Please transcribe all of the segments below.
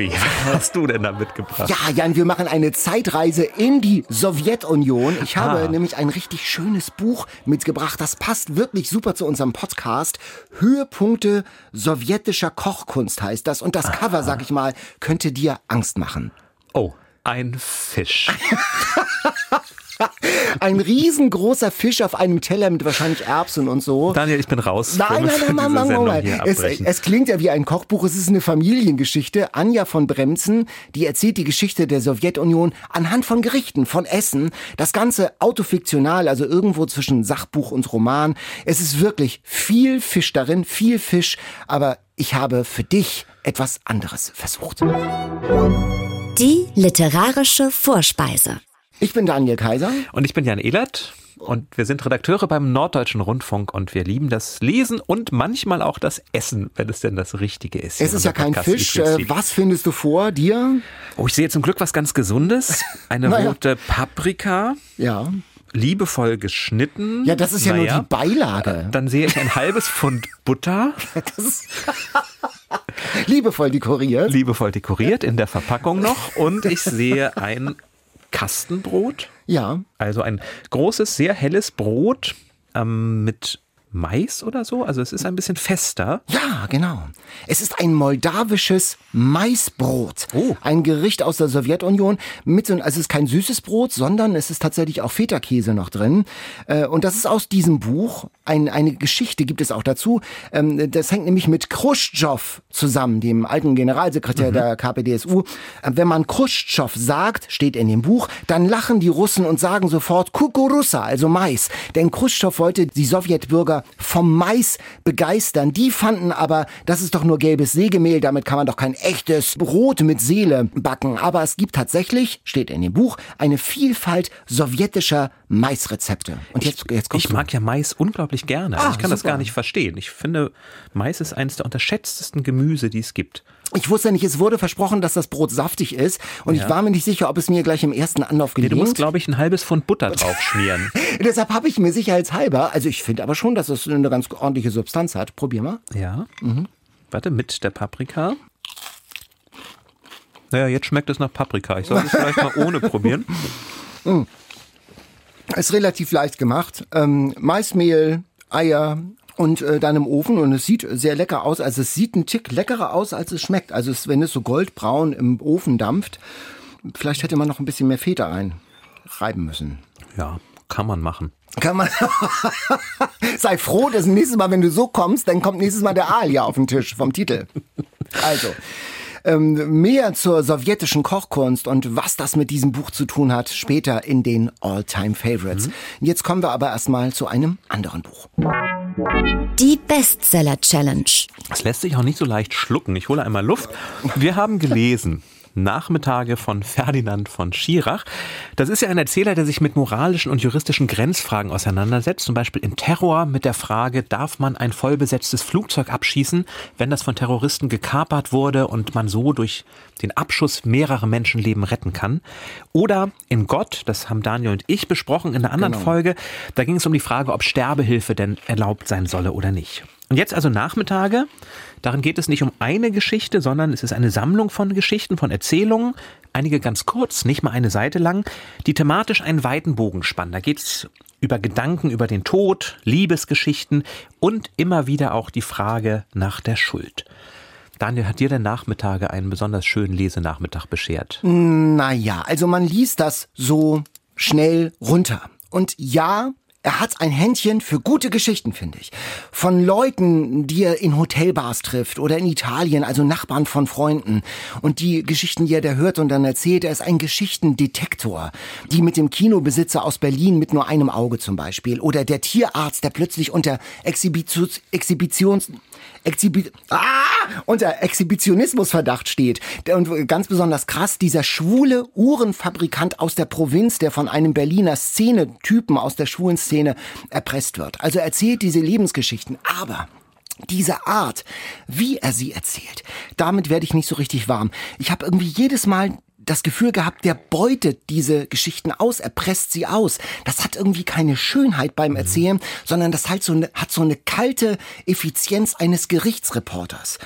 Weh. Was hast du denn da mitgebracht? Ja, Jan, wir machen eine Zeitreise in die Sowjetunion. Ich habe Ah. nämlich ein richtig schönes Buch mitgebracht. Das passt wirklich super zu unserem Podcast. Höhepunkte sowjetischer Kochkunst heißt das. Und das Cover, sag ich mal, könnte dir Angst machen. Oh, ein Fisch. Ein riesengroßer Fisch auf einem Teller mit wahrscheinlich Erbsen und so. Daniel, ich bin raus. Nein, nein, nein, nein, nein, nein. Es, abbrechen? es klingt ja wie ein Kochbuch. Es ist eine Familiengeschichte. Anja von Bremzen, die erzählt die Geschichte der Sowjetunion anhand von Gerichten, von Essen. Das Ganze autofiktional, also irgendwo zwischen Sachbuch und Roman. Es ist wirklich viel Fisch darin, viel Fisch. Aber ich habe für dich etwas anderes versucht. Die literarische Vorspeise. Ich bin Daniel Kaiser. Und ich bin Jan Ehlert und wir sind Redakteure beim Norddeutschen Rundfunk und wir lieben das Lesen und manchmal auch das Essen, wenn es denn das Richtige ist. Es ist ja kein Fisch. Äh, Was findest du vor dir? Oh, ich sehe zum Glück was ganz Gesundes. Eine Naja. rote Paprika, Ja. liebevoll geschnitten. Ja, das ist ja Naja. nur die Beilage. Dann sehe ich ein halbes Pfund Butter, Liebevoll dekoriert. liebevoll dekoriert in der Verpackung noch. Und ich sehe ein Kastenbrot. Ja. Also ein großes, sehr helles Brot ähm, mit Mais oder so. Also es ist ein bisschen fester. Ja, genau. Es ist ein moldawisches Maisbrot. Oh. Ein Gericht aus der Sowjetunion. Mit so, also es ist kein süßes Brot, sondern es ist tatsächlich auch Feta-Käse noch drin. Äh, Und das ist aus diesem Buch. Ein, eine Geschichte gibt es auch dazu. Ähm, Das hängt nämlich mit Khrushchev zusammen, dem alten Generalsekretär der KPDSU. Äh, Wenn man Khrushchev sagt, steht in dem Buch, dann lachen die Russen und sagen sofort Kukurussa, also Mais. Denn Khrushchev wollte die Sowjetbürger vom Mais begeistern. Die fanden aber, das ist doch nur gelbes Sägemehl, damit kann man doch kein echtes Brot mit Seele backen. Aber es gibt tatsächlich, steht in dem Buch, eine Vielfalt sowjetischer Maisrezepte. Und jetzt, jetzt kommst Ich mag ja Mais unglaublich gerne. Also Ah, ich kann das super. gar nicht verstehen. Ich finde, Mais ist eines der unterschätztesten Gemüse, die es gibt. Ich wusste nicht, es wurde versprochen, dass das Brot saftig ist. Und ich war mir nicht sicher, ob es mir gleich im ersten Anlauf Nee, gelingt. du musst, glaube ich, ein halbes Pfund Butter drauf schmieren. Deshalb habe ich mir sicherheitshalber, also ich finde aber schon, dass es eine ganz ordentliche Substanz hat. Probier mal. Ja. Mhm. Warte, mit der Paprika. Naja, jetzt schmeckt es nach Paprika. Ich sollte es vielleicht mal ohne probieren. Ist relativ leicht gemacht. Ähm, Maismehl, Eier und äh, dann im Ofen und es sieht sehr lecker aus. Also es sieht ein Tick leckerer aus, als es schmeckt. Also es, wenn es so goldbraun im Ofen dampft, vielleicht hätte man noch ein bisschen mehr Feta reinreiben müssen. Ja, kann man machen. Kann man. Sei froh, dass nächstes Mal, wenn du so kommst, dann kommt nächstes Mal der Aal hier auf den Tisch vom Titel. Also. Ähm, mehr zur sowjetischen Kochkunst und was das mit diesem Buch zu tun hat, später in den All-Time Favorites. Jetzt kommen wir aber erstmal zu einem anderen Buch. Die Bestseller Challenge. Es lässt sich auch nicht so leicht schlucken. Ich hole einmal Luft. Wir haben gelesen. Nachmittage von Ferdinand von Schirach. Das ist ja ein Erzähler, der sich mit moralischen und juristischen Grenzfragen auseinandersetzt. Zum Beispiel in Terror mit der Frage, darf man ein vollbesetztes Flugzeug abschießen, wenn das von Terroristen gekapert wurde und man so durch den Abschuss mehrere Menschenleben retten kann. Oder in Gott, das haben Daniel und ich besprochen in einer anderen Folge, da ging es um die Frage, ob Sterbehilfe denn erlaubt sein solle oder nicht. Und jetzt also Nachmittage. Darin geht es nicht um eine Geschichte, sondern es ist eine Sammlung von Geschichten, von Erzählungen, einige ganz kurz, nicht mal eine Seite lang, die thematisch einen weiten Bogen spannen. Da geht es über Gedanken über den Tod, Liebesgeschichten und immer wieder auch die Frage nach der Schuld. Daniel, hat dir der Nachmittage einen besonders schönen Lesenachmittag beschert? Naja, also man liest das so schnell runter. Und ja, er hat ein Händchen für gute Geschichten, finde ich. Von Leuten, die er in Hotelbars trifft oder in Italien, also Nachbarn von Freunden. Und die Geschichten, die er da hört und dann erzählt, er ist ein Geschichtendetektor. Die mit dem Kinobesitzer aus Berlin mit nur einem Auge zum Beispiel. Oder der Tierarzt, der plötzlich unter Exhibitions, Exhibitions, Exhibi ah, unter Exhibitionismusverdacht steht. Und ganz besonders krass, dieser schwule Uhrenfabrikant aus der Provinz, der von einem Berliner Szene-Typen aus der schwulen Szene erpresst wird. Also er erzählt diese Lebensgeschichten, aber diese Art, wie er sie erzählt, damit werde ich nicht so richtig warm. Ich habe irgendwie jedes Mal das Gefühl gehabt, der beutet diese Geschichten aus, er presst sie aus. Das hat irgendwie keine Schönheit beim Erzählen, sondern das halt so eine, hat so eine kalte Effizienz eines Gerichtsreporters.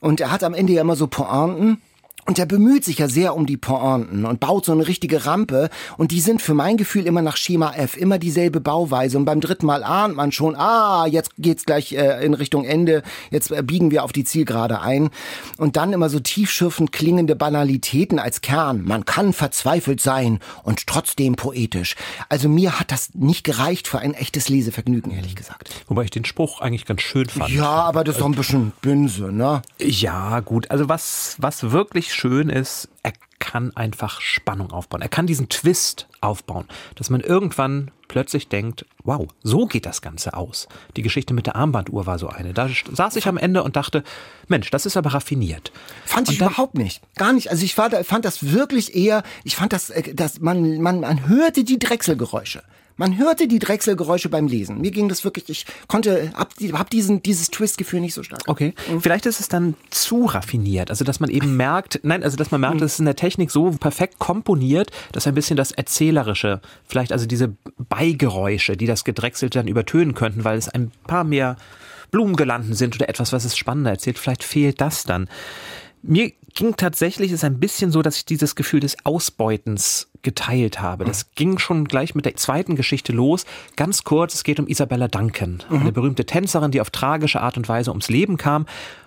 Und er hat am Ende ja immer so Pointen und er bemüht sich ja sehr um die Pointen und baut so eine richtige Rampe. Und die sind für mein Gefühl immer nach Schema F, immer dieselbe Bauweise. Und beim dritten Mal ahnt man schon, ah, jetzt geht's gleich äh, in Richtung Ende, jetzt äh, biegen wir auf die Zielgerade ein. Und dann immer so tiefschürfend klingende Banalitäten als Kern. Man kann verzweifelt sein und trotzdem poetisch. Also mir hat das nicht gereicht für ein echtes Lesevergnügen, ehrlich gesagt. Wobei ich den Spruch eigentlich ganz schön fand. Ja, aber das ist doch ein bisschen Bünse, ne? Ja, gut. Also was, was wirklich schön ist, er kann einfach Spannung aufbauen. Er kann diesen Twist aufbauen, dass man irgendwann plötzlich denkt, wow, so geht das Ganze aus. Die Geschichte mit der Armbanduhr war so eine. Da saß ich am Ende und dachte, Mensch, das ist aber raffiniert. Fand ich dann, überhaupt nicht. Gar nicht. Also ich war, fand das wirklich eher, ich fand das, äh, dass man, man, man hörte die Drechselgeräusche. Man hörte die Drechselgeräusche beim Lesen. Mir ging das wirklich, ich konnte, hab, hab diesen, dieses Twist-Gefühl nicht so stark. Okay. Mhm. Vielleicht ist es dann zu raffiniert. Also, dass man eben merkt, nein, also, dass man merkt, mhm. es ist in der Technik so perfekt komponiert, dass ein bisschen das Erzählerische, vielleicht also diese Beigeräusche, die das Gedrechselte dann übertönen könnten, weil es ein paar mehr Blumengelanden sind oder etwas, was es spannender erzählt. Vielleicht fehlt das dann. Mir ging tatsächlich es ein bisschen so, dass ich dieses Gefühl des Ausbeutens geteilt habe. Das ging schon gleich mit der zweiten Geschichte los. Ganz kurz, es geht um Isabella Duncan, mhm. eine berühmte Tänzerin, die auf tragische Art und Weise ums Leben kam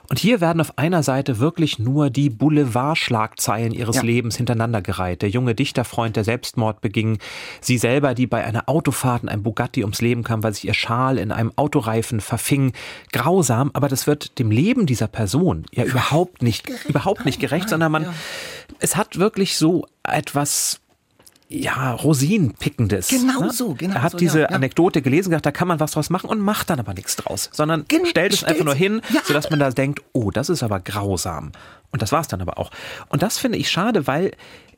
und hier werden auf einer Seite wirklich nur die Boulevardschlagzeilen ihres ja. Lebens hintereinander gereiht. Der junge Dichterfreund, der Selbstmord beging, sie selber, die bei einer Autofahrt in einem Bugatti ums Leben kam, weil sich ihr Schal in einem Autoreifen verfing. Grausam, aber das wird dem Leben dieser Person ja überhaupt nicht, überhaupt nicht gerecht, sondern man, es hat wirklich so etwas ja, Rosinenpickendes. Genau ne? so, genau Er hat so, diese ja, Anekdote gelesen, gedacht, da kann man was draus machen und macht dann aber nichts draus, sondern Gen stellt es einfach nur hin, ja. sodass man da denkt, oh, das ist aber grausam. Und das war es dann aber auch. Und das finde ich schade, weil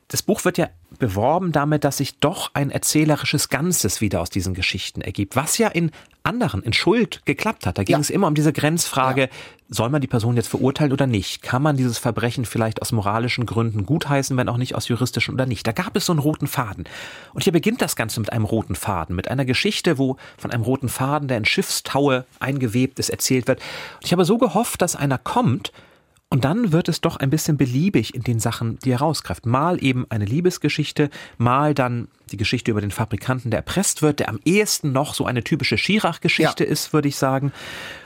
das Buch wird ja beworben damit, dass sich doch ein erzählerisches Ganzes wieder aus diesen Geschichten ergibt, was ja in anderen, in Schuld geklappt hat. Da ging ja. es immer um diese Grenzfrage, ja. soll man die Person jetzt verurteilen oder nicht? Kann man dieses Verbrechen vielleicht aus moralischen Gründen gutheißen, wenn auch nicht aus juristischen oder nicht? Da gab es so einen roten Faden. Und hier beginnt das Ganze mit einem roten Faden, mit einer Geschichte, wo von einem roten Faden, der in Schiffstaue eingewebt ist, erzählt wird. Und ich habe so gehofft, dass einer kommt, und dann wird es doch ein bisschen beliebig in den Sachen, die er rausgreift. Mal eben eine Liebesgeschichte, mal dann die Geschichte über den Fabrikanten, der erpresst wird, der am ehesten noch so eine typische Schirach-Geschichte ja. ist, würde ich sagen.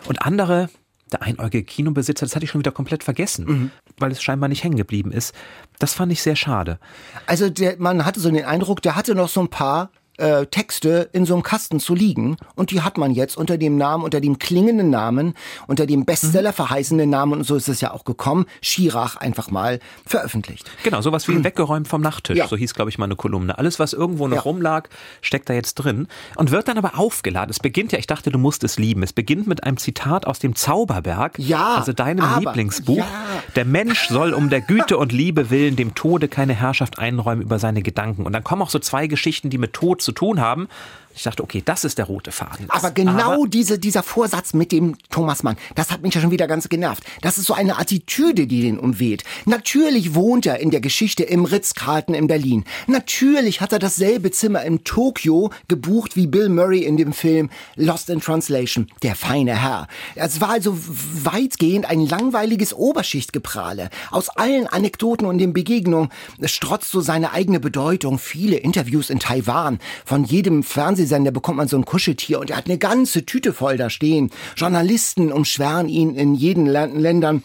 Und andere, der einäugige Kinobesitzer, das hatte ich schon wieder komplett vergessen, mhm. weil es scheinbar nicht hängen geblieben ist. Das fand ich sehr schade. Also der, man hatte so den Eindruck, der hatte noch so ein paar äh, Texte in so einem Kasten zu liegen und die hat man jetzt unter dem Namen, unter dem klingenden Namen, unter dem Bestseller mhm. verheißenden Namen und so ist es ja auch gekommen, Schirach einfach mal veröffentlicht. Genau, sowas wie mhm. weggeräumt vom Nachttisch, ja. so hieß glaube ich mal eine Kolumne. Alles was irgendwo noch ja. rumlag, steckt da jetzt drin und wird dann aber aufgeladen. Es beginnt ja, ich dachte, du musst es lieben. Es beginnt mit einem Zitat aus dem Zauberberg, ja, also deinem aber, Lieblingsbuch. Ja. Der Mensch soll um der Güte und Liebe willen dem Tode keine Herrschaft einräumen über seine Gedanken. Und dann kommen auch so zwei Geschichten, die mit Tod zu tun haben. Ich dachte, okay, das ist der rote Faden. Aber genau Aber diese, dieser Vorsatz mit dem Thomas Mann, das hat mich ja schon wieder ganz genervt. Das ist so eine Attitüde, die den umweht. Natürlich wohnt er in der Geschichte im Ritz-Carlton in Berlin. Natürlich hat er dasselbe Zimmer in Tokio gebucht wie Bill Murray in dem Film Lost in Translation, der feine Herr. Es war also weitgehend ein langweiliges Oberschichtgeprahle. Aus allen Anekdoten und den Begegnungen strotzt so seine eigene Bedeutung. Viele Interviews in Taiwan, von jedem Fernseh Fernsehsender bekommt man so ein Kuscheltier und er hat eine ganze Tüte voll da stehen. Journalisten umschwärmen ihn in jeden Ländern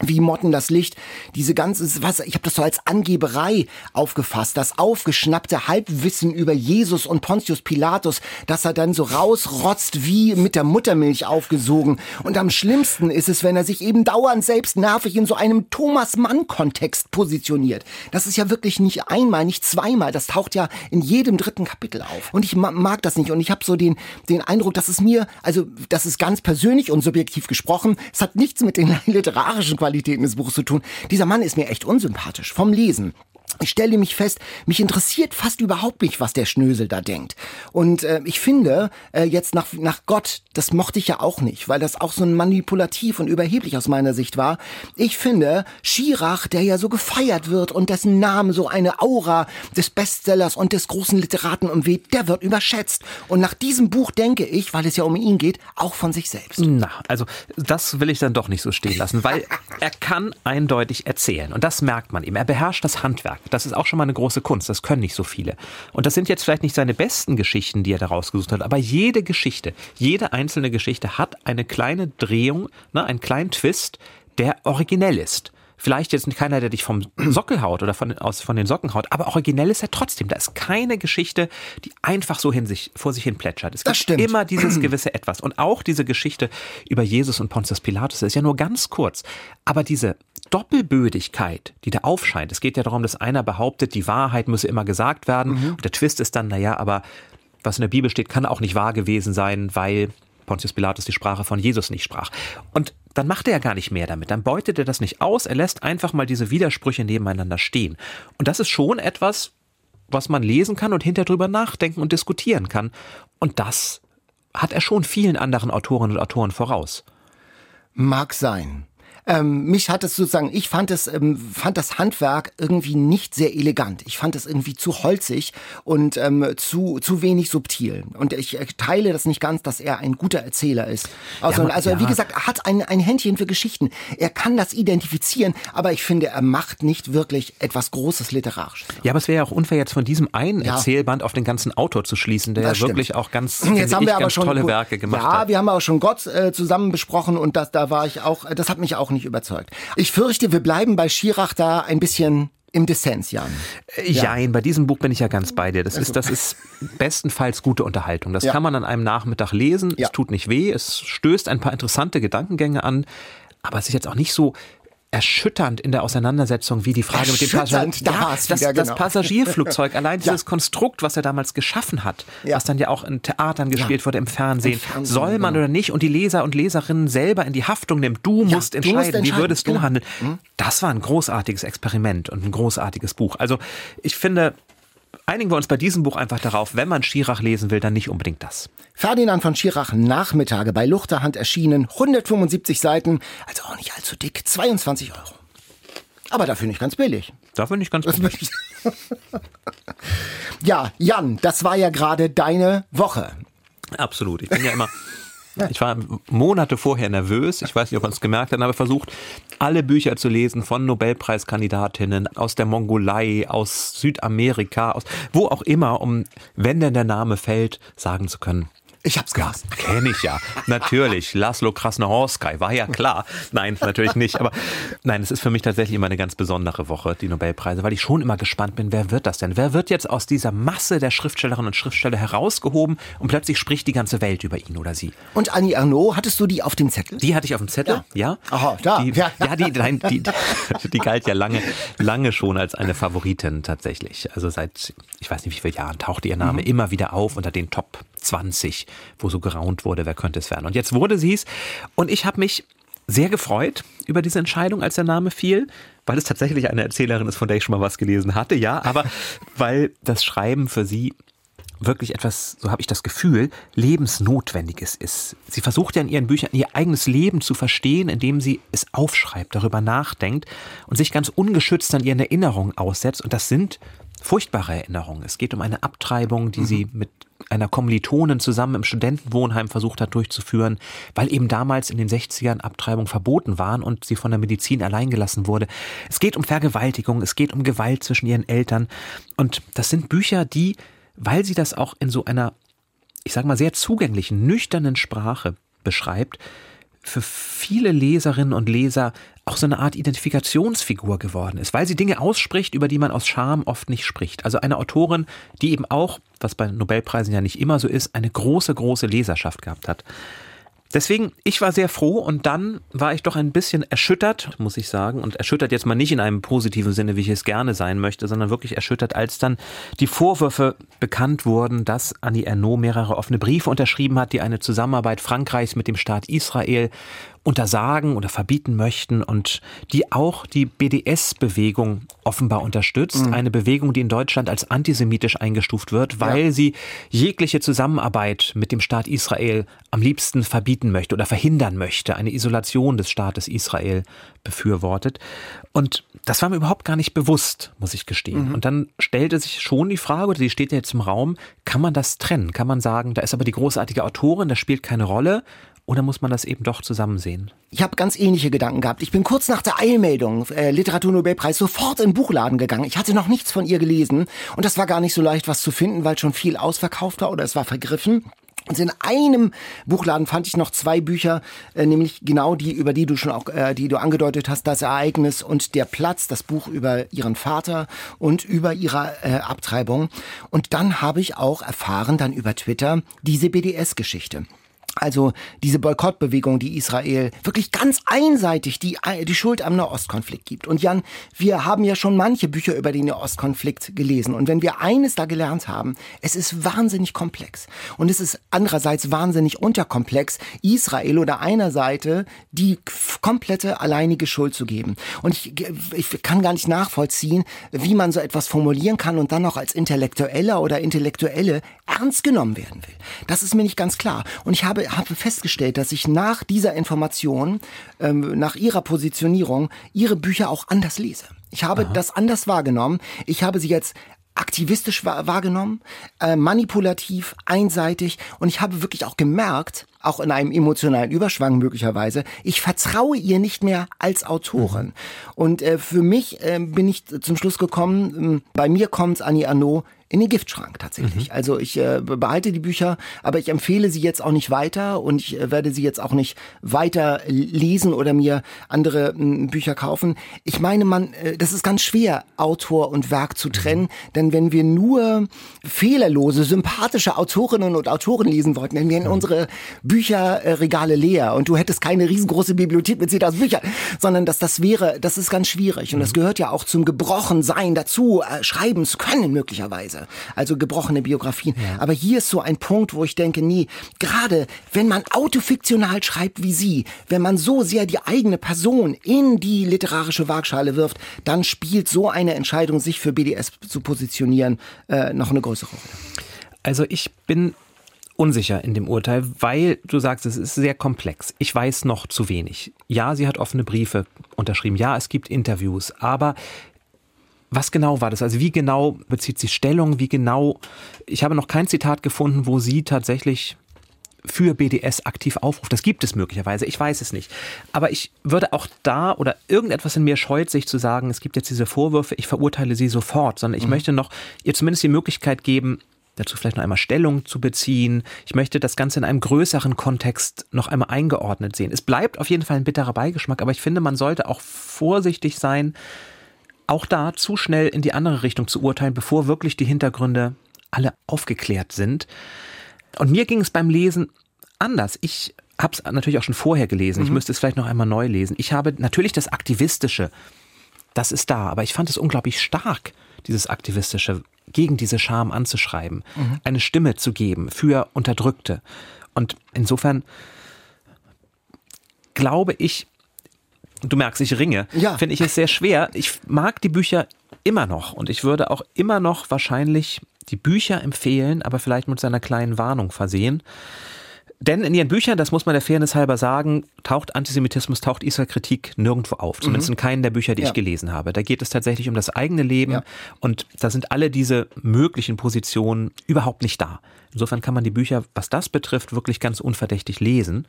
wie Motten das Licht, diese ganze, was, ich habe das so als Angeberei aufgefasst, das aufgeschnappte Halbwissen über Jesus und Pontius Pilatus, dass er dann so rausrotzt wie mit der Muttermilch aufgesogen. Und am schlimmsten ist es, wenn er sich eben dauernd selbst nervig in so einem Thomas-Mann-Kontext positioniert. Das ist ja wirklich nicht einmal, nicht zweimal, das taucht ja in jedem dritten Kapitel auf. Und ich mag das nicht und ich habe so den, den Eindruck, dass es mir, also das ist ganz persönlich und subjektiv gesprochen, es hat nichts mit den literarischen Qualitäten Qualitäten des Buches zu tun. Dieser Mann ist mir echt unsympathisch vom Lesen. Ich stelle mich fest, mich interessiert fast überhaupt nicht, was der Schnösel da denkt. Und äh, ich finde, äh, jetzt nach, nach Gott, das mochte ich ja auch nicht, weil das auch so ein manipulativ und überheblich aus meiner Sicht war. Ich finde, Schirach, der ja so gefeiert wird und dessen Name so eine Aura des Bestsellers und des großen Literaten umweht, der wird überschätzt. Und nach diesem Buch denke ich, weil es ja um ihn geht, auch von sich selbst. Na, also das will ich dann doch nicht so stehen lassen, weil er kann eindeutig erzählen. Und das merkt man ihm. Er beherrscht das Handwerk. Das ist auch schon mal eine große Kunst. Das können nicht so viele. Und das sind jetzt vielleicht nicht seine besten Geschichten, die er da rausgesucht hat, aber jede Geschichte, jede einzelne Geschichte hat eine kleine Drehung, ne, einen kleinen Twist, der originell ist. Vielleicht jetzt keiner, der dich vom Sockel haut oder von, aus, von den Socken haut, aber originell ist er trotzdem. Da ist keine Geschichte, die einfach so hin sich, vor sich hin plätschert. Es Das gibt stimmt. immer dieses gewisse Etwas. Und auch diese Geschichte über Jesus und Pontius Pilatus ist ja nur ganz kurz. Aber diese Doppelbödigkeit, die da aufscheint, es geht ja darum, dass einer behauptet, die Wahrheit müsse immer gesagt werden. Und der Twist ist dann, naja, aber was in der Bibel steht, kann auch nicht wahr gewesen sein, weil Pontius Pilatus die Sprache von Jesus nicht sprach. Und dann macht er ja gar nicht mehr damit. Dann beutet er das nicht aus. Er lässt einfach mal diese Widersprüche nebeneinander stehen. Und das ist schon etwas, was man lesen kann und hinterher drüber nachdenken und diskutieren kann. Und das hat er schon vielen anderen Autorinnen und Autoren voraus. Mag sein. Ähm, mich hat es sozusagen, ich fand es, ähm, fand das Handwerk irgendwie nicht sehr elegant. Ich fand es irgendwie zu holzig und ähm, zu, zu wenig subtil. Und ich äh, teile das nicht ganz, dass er ein guter Erzähler ist. Also, Ja, also ja. wie gesagt, er hat ein, ein Händchen für Geschichten. Er kann das identifizieren, aber ich finde, er macht nicht wirklich etwas Großes Literarisches. Ja, aber es wäre ja auch unfair, jetzt von diesem einen Ja. Erzählband auf den ganzen Autor zu schließen, der ja wirklich auch ganz, Jetzt haben wir aber ganz schon tolle Werke gemacht Ja, hat. wir haben auch schon Gott äh, zusammen besprochen und das, da war ich auch, das hat mich auch nicht überzeugt. Ich fürchte, wir bleiben bei Schirach da ein bisschen im Dissens, Jan. Äh, Jein, bei diesem Buch bin ich ja ganz bei dir. Das ist, das ist bestenfalls gute Unterhaltung. Das Ja. kann man an einem Nachmittag lesen. Ja. Es tut nicht weh. Es stößt ein paar interessante Gedankengänge an. Aber es ist jetzt auch nicht so erschütternd in der Auseinandersetzung wie die Frage mit dem Passagier. da Ja, das, wieder, das genau. Passagierflugzeug, allein dieses Konstrukt, was er damals geschaffen hat, Ja. was dann ja auch in Theatern gespielt wurde, im Fernsehen. Im Fernsehen, Soll man genau. oder nicht? Und die Leser und Leserinnen selber in die Haftung nimmt. Du musst du musst entscheiden. Wie entscheiden, würdest du genau. handeln? Das war ein großartiges Experiment und ein großartiges Buch. Also ich finde, einigen wir uns bei diesem Buch einfach darauf, wenn man Schirach lesen will, dann nicht unbedingt das. Ferdinand von Schirach Nachmittage bei Luchterhand erschienen, 175 Seiten, also auch nicht allzu dick, 22 Euro. Aber dafür nicht ganz billig. Da finde ich ganz ich- ja, Jan, das war ja gerade deine Woche. Absolut. Ich bin ja immer. Ich war Monate vorher nervös. Ich weiß nicht, ob man es gemerkt hat, aber versucht, alle Bücher zu lesen von Nobelpreiskandidatinnen aus der Mongolei, aus Südamerika, aus wo auch immer, um, wenn denn der Name fällt, sagen zu können. Ich hab's gehasst. Kenne ich ja. Natürlich. Laszlo Krasnohorsky, war ja klar. Nein, natürlich nicht. Aber nein, es ist für mich tatsächlich immer eine ganz besondere Woche, die Nobelpreise, weil ich schon immer gespannt bin, wer wird das denn? Wer wird jetzt aus dieser Masse der Schriftstellerinnen und Schriftsteller herausgehoben und plötzlich spricht die ganze Welt über ihn oder sie? Und Annie Ernaux, hattest du die auf dem Zettel? Die hatte ich auf dem Zettel, ja. Aha, da. Die, Ja. ja, die, nein, die, die galt ja lange, lange schon als eine Favoritin tatsächlich. Also seit, ich weiß nicht wie viele Jahren, tauchte ihr Mhm. Name immer wieder auf unter den Top 20, wo so geraunt wurde, wer könnte es werden. Und jetzt wurde sie es. Und ich habe mich sehr gefreut über diese Entscheidung, als der Name fiel, weil es tatsächlich eine Erzählerin ist, von der ich schon mal was gelesen hatte, ja, aber weil das Schreiben für sie wirklich etwas, so habe ich das Gefühl, lebensnotwendiges ist. Sie versucht ja in ihren Büchern ihr eigenes Leben zu verstehen, indem sie es aufschreibt, darüber nachdenkt und sich ganz ungeschützt an ihren Erinnerungen aussetzt. Und das sind furchtbare Erinnerungen. Es geht um eine Abtreibung, die sie mit einer Kommilitonin zusammen im Studentenwohnheim versucht hat durchzuführen, weil eben damals in den 60ern Abtreibung verboten waren und sie von der Medizin alleingelassen wurde. Es geht um Vergewaltigung, es geht um Gewalt zwischen ihren Eltern. Und das sind Bücher, die, weil sie das auch in so einer, ich sag mal, sehr zugänglichen, nüchternen Sprache beschreibt, für viele Leserinnen und Leser auch so eine Art Identifikationsfigur geworden ist, weil sie Dinge ausspricht, über die man aus Scham oft nicht spricht. Also eine Autorin, die eben auch, was bei Nobelpreisen ja nicht immer so ist, eine große, große Leserschaft gehabt hat. Deswegen, ich war sehr froh und dann war ich doch ein bisschen erschüttert, muss ich sagen. Und erschüttert jetzt mal nicht in einem positiven Sinne, wie ich es gerne sein möchte, sondern wirklich erschüttert, als dann die Vorwürfe bekannt wurden, dass Annie Ernaux mehrere offene Briefe unterschrieben hat, die eine Zusammenarbeit Frankreichs mit dem Staat Israel untersagen oder verbieten möchten und die auch die BDS-Bewegung offenbar unterstützt. Mhm. Eine Bewegung, die in Deutschland als antisemitisch eingestuft wird, weil ja. sie jegliche Zusammenarbeit mit dem Staat Israel am liebsten verbieten möchte oder verhindern möchte, eine Isolation des Staates Israel befürwortet. Und das war mir überhaupt gar nicht bewusst, muss ich gestehen. Mhm. Und dann stellte sich schon die Frage, oder die steht ja jetzt im Raum, kann man das trennen? Kann man sagen, da ist aber die großartige Autorin, das spielt keine Rolle? Oder muss man das eben doch zusammen sehen? Ich habe ganz ähnliche Gedanken gehabt. Ich bin kurz nach der Eilmeldung äh, Literaturnobelpreis sofort in den Buchladen gegangen. Ich hatte noch nichts von ihr gelesen und das war gar nicht so leicht, was zu finden, weil schon viel ausverkauft war oder es war vergriffen. Und in einem Buchladen fand ich noch zwei Bücher, äh, nämlich genau die, über die du schon auch, äh, die du angedeutet hast, das Ereignis und der Platz, das Buch über ihren Vater und über ihre äh, Abtreibung. Und dann habe ich auch erfahren, dann über Twitter, diese BDS-Geschichte. Also diese Boykottbewegung, die Israel wirklich ganz einseitig die, die Schuld am Nahostkonflikt gibt. Und Jan, wir haben ja schon manche Bücher über den Nahostkonflikt gelesen. Und wenn wir eines da gelernt haben, es ist wahnsinnig komplex. Und es ist andererseits wahnsinnig unterkomplex, Israel oder einer Seite die komplette alleinige Schuld zu geben. Und ich, ich kann gar nicht nachvollziehen, wie man so etwas formulieren kann und dann noch als Intellektueller oder Intellektuelle ernst genommen werden will. Das ist mir nicht ganz klar. Und ich habe habe, habe festgestellt, dass ich nach dieser Information, ähm, nach ihrer Positionierung, ihre Bücher auch anders lese. Ich habe Aha. das anders wahrgenommen. Ich habe sie jetzt aktivistisch wahrgenommen, äh, manipulativ, einseitig und ich habe wirklich auch gemerkt, auch in einem emotionalen Überschwang möglicherweise, ich vertraue ihr nicht mehr als Autorin. Mhm. Und äh, für mich äh, bin ich zum Schluss gekommen, äh, bei mir kommt Annie Arnaud in den Giftschrank tatsächlich. Mhm. Also ich äh, behalte die Bücher, aber ich empfehle sie jetzt auch nicht weiter und ich äh, werde sie jetzt auch nicht weiter lesen oder mir andere äh, Bücher kaufen. Ich meine, man, äh, das ist ganz schwer, Autor und Werk zu trennen, mhm. denn wenn wir nur fehlerlose, sympathische Autorinnen und Autoren lesen wollten, dann wären mhm. unsere Bücherregale leer und du hättest keine riesengroße Bibliothek mit 10.000 Büchern, sondern dass das wäre, das ist ganz schwierig und das mhm. gehört ja auch zum Gebrochensein dazu, äh, schreiben zu können möglicherweise. Also gebrochene Biografien. Ja. Aber hier ist so ein Punkt, wo ich denke, nee, gerade wenn man autofiktional schreibt wie sie, wenn man so sehr die eigene Person in die literarische Waagschale wirft, dann spielt so eine Entscheidung, sich für BDS zu positionieren, äh, noch eine größere Rolle. Also ich bin unsicher in dem Urteil, weil du sagst, es ist sehr komplex. Ich weiß noch zu wenig. Ja, sie hat offene Briefe unterschrieben. Ja, es gibt Interviews. Aber was genau war das? Also wie genau bezieht sich Stellung? Wie genau? Ich habe noch kein Zitat gefunden, wo sie tatsächlich für BDS aktiv aufruft. Das gibt es möglicherweise, ich weiß es nicht. Aber ich würde auch da oder irgendetwas in mir scheut sich zu sagen, es gibt jetzt diese Vorwürfe, ich verurteile sie sofort, sondern ich mhm. möchte noch ihr zumindest die Möglichkeit geben, dazu vielleicht noch einmal Stellung zu beziehen. Ich möchte das Ganze in einem größeren Kontext noch einmal eingeordnet sehen. Es bleibt auf jeden Fall ein bitterer Beigeschmack, aber ich finde, man sollte auch vorsichtig sein, auch da zu schnell in die andere Richtung zu urteilen, bevor wirklich die Hintergründe alle aufgeklärt sind. Und mir ging es beim Lesen anders. Ich habe es natürlich auch schon vorher gelesen. Mhm. Ich müsste es vielleicht noch einmal neu lesen. Ich habe natürlich das Aktivistische, das ist da, aber ich fand es unglaublich stark, dieses Aktivistische, gegen diese Scham anzuschreiben, mhm. eine Stimme zu geben für Unterdrückte. Und insofern glaube ich, du merkst, ich ringe, ja. finde ich es sehr schwer. Ich mag die Bücher immer noch und ich würde auch immer noch wahrscheinlich die Bücher empfehlen, aber vielleicht mit seiner kleinen Warnung versehen. Denn in ihren Büchern, das muss man der Fairness halber sagen, taucht Antisemitismus, taucht Israel-Kritik nirgendwo auf. Zumindest mhm. in keinen der Bücher, die ja. ich gelesen habe. Da geht es tatsächlich um das eigene Leben ja. und da sind alle diese möglichen Positionen überhaupt nicht da. Insofern kann man die Bücher, was das betrifft, wirklich ganz unverdächtig lesen.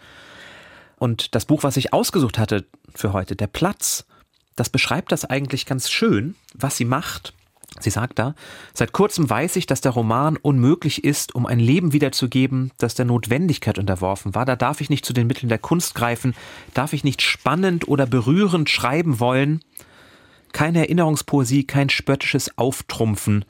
Und das Buch, was ich ausgesucht hatte für heute, Der Platz, das beschreibt das eigentlich ganz schön, was sie macht. Sie sagt da, seit kurzem weiß ich, dass der Roman unmöglich ist, um ein Leben wiederzugeben, das der Notwendigkeit unterworfen war. Da darf ich nicht zu den Mitteln der Kunst greifen, darf ich nicht spannend oder berührend schreiben wollen. Keine Erinnerungspoesie, kein spöttisches Auftrumpfen.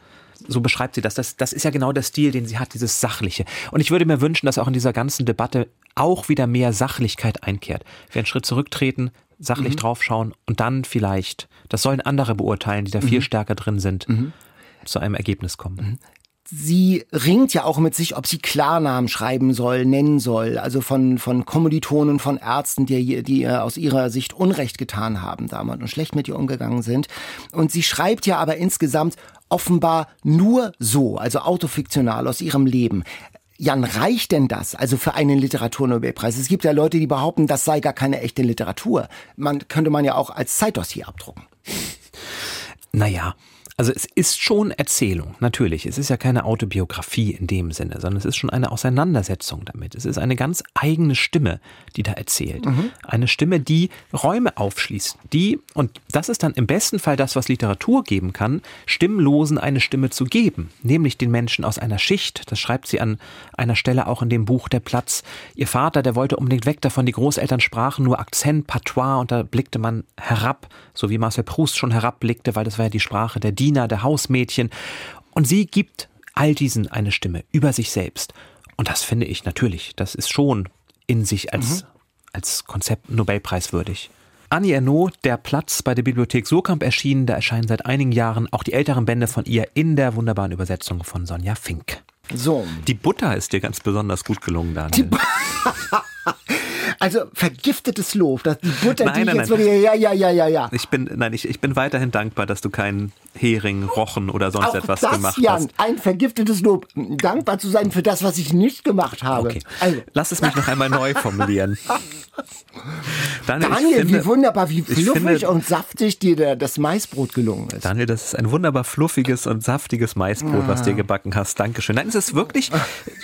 So beschreibt sie das. das. Das ist ja genau der Stil, den sie hat, dieses Sachliche. Und ich würde mir wünschen, dass auch in dieser ganzen Debatte auch wieder mehr Sachlichkeit einkehrt. Wir einen Schritt zurücktreten, sachlich mhm. draufschauen und dann vielleicht, das sollen andere beurteilen, die da viel mhm. stärker drin sind, mhm. zu einem Ergebnis kommen. Mhm. sie ringt ja auch mit sich, ob sie Klarnamen schreiben soll, nennen soll, also von, von Kommilitonen, von Ärzten, die, die aus ihrer Sicht Unrecht getan haben damals und schlecht mit ihr umgegangen sind. Und sie schreibt ja aber insgesamt offenbar nur so, also autofiktional aus ihrem Leben. Jan, reicht denn das? Also für einen Literaturnobelpreis? Es gibt ja Leute, die behaupten, das sei gar keine echte Literatur. Man könnte man ja auch als Zeitdossier abdrucken. Naja, also es ist schon Erzählung, natürlich. Es ist ja keine Autobiografie in dem Sinne, sondern es ist schon eine Auseinandersetzung damit. Es ist eine ganz eigene Stimme, die da erzählt. Mhm. Eine Stimme, die Räume aufschließt, die, und das ist dann im besten Fall das, was Literatur geben kann, Stimmlosen eine Stimme zu geben, nämlich den Menschen aus einer Schicht. Das schreibt sie an einer Stelle auch in dem Buch Der Platz. Ihr Vater, der wollte unbedingt weg davon, die Großeltern sprachen nur Akzent, Patois, und da blickte man herab, so wie Marcel Proust schon herabblickte, weil das war ja die Sprache der Diener Diener, der Hausmädchen. Und sie gibt all diesen eine Stimme über sich selbst. Und das finde ich natürlich, das ist schon in sich als, mhm. als Konzept Nobelpreiswürdig. Annie Ernaux, Der Platz bei der Bibliothek Surkamp erschienen, da erscheinen seit einigen Jahren auch die älteren Bände von ihr in der wunderbaren Übersetzung von Sonja Fink. So. Die Butter ist dir ganz besonders gut gelungen, Daniel. Also vergiftetes Lob, dass die Butter, nein, die nein, jetzt nein. Würde, ja, ja, ja, ja, ja. Ich bin, nein, ich, ich bin weiterhin dankbar, dass du keinen Hering, Rochen oder sonst Auch etwas das, gemacht Jan, hast. ein vergiftetes Lob. Dankbar zu sein für das, was ich nicht gemacht habe. Okay. Also. Lass es mich noch einmal neu formulieren. Daniel, Daniel finde, wie wunderbar, wie fluffig finde, und saftig dir das Maisbrot gelungen ist. Daniel, das ist ein wunderbar fluffiges und saftiges Maisbrot, ah. was dir gebacken hast. Dankeschön. Nein, es ist wirklich,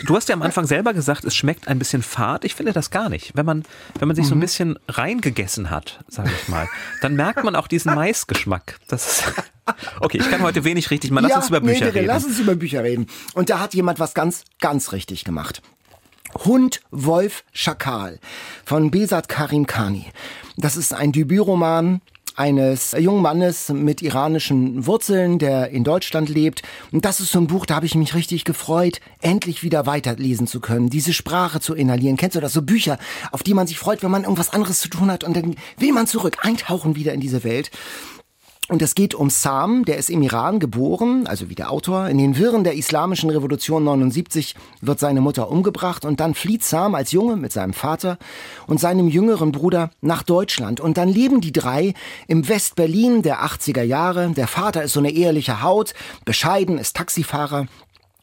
du hast ja am Anfang selber gesagt, es schmeckt ein bisschen fad. Ich finde das gar nicht. Wenn man, wenn man sich mhm. so ein mhm. bisschen reingegessen hat, sage ich mal, dann merkt man auch diesen Maisgeschmack. Das ist, okay, ich kann heute wenig richtig machen. Lass ja, uns über Bücher nee, reden. Lass uns über Bücher reden. Und da hat jemand was ganz, ganz richtig gemacht. Hund, Wolf, Schakal von Besat Karim Khani. Das ist ein Debütroman eines jungen Mannes mit iranischen Wurzeln, der in Deutschland lebt. Und das ist so ein Buch, da habe ich mich richtig gefreut, endlich wieder weiterlesen zu können, diese Sprache zu inhalieren. Kennst du das? So Bücher, auf die man sich freut, wenn man irgendwas anderes zu tun hat und dann will man zurück, eintauchen wieder in diese Welt. Und es geht um Sam, der ist im Iran geboren, also wie der Autor. In den Wirren der islamischen Revolution 79 wird seine Mutter umgebracht und dann flieht Sam als Junge mit seinem Vater und seinem jüngeren Bruder nach Deutschland. Und dann leben die drei im West-Berlin der 80er Jahre. Der Vater ist so eine ehrliche Haut, bescheiden, ist Taxifahrer.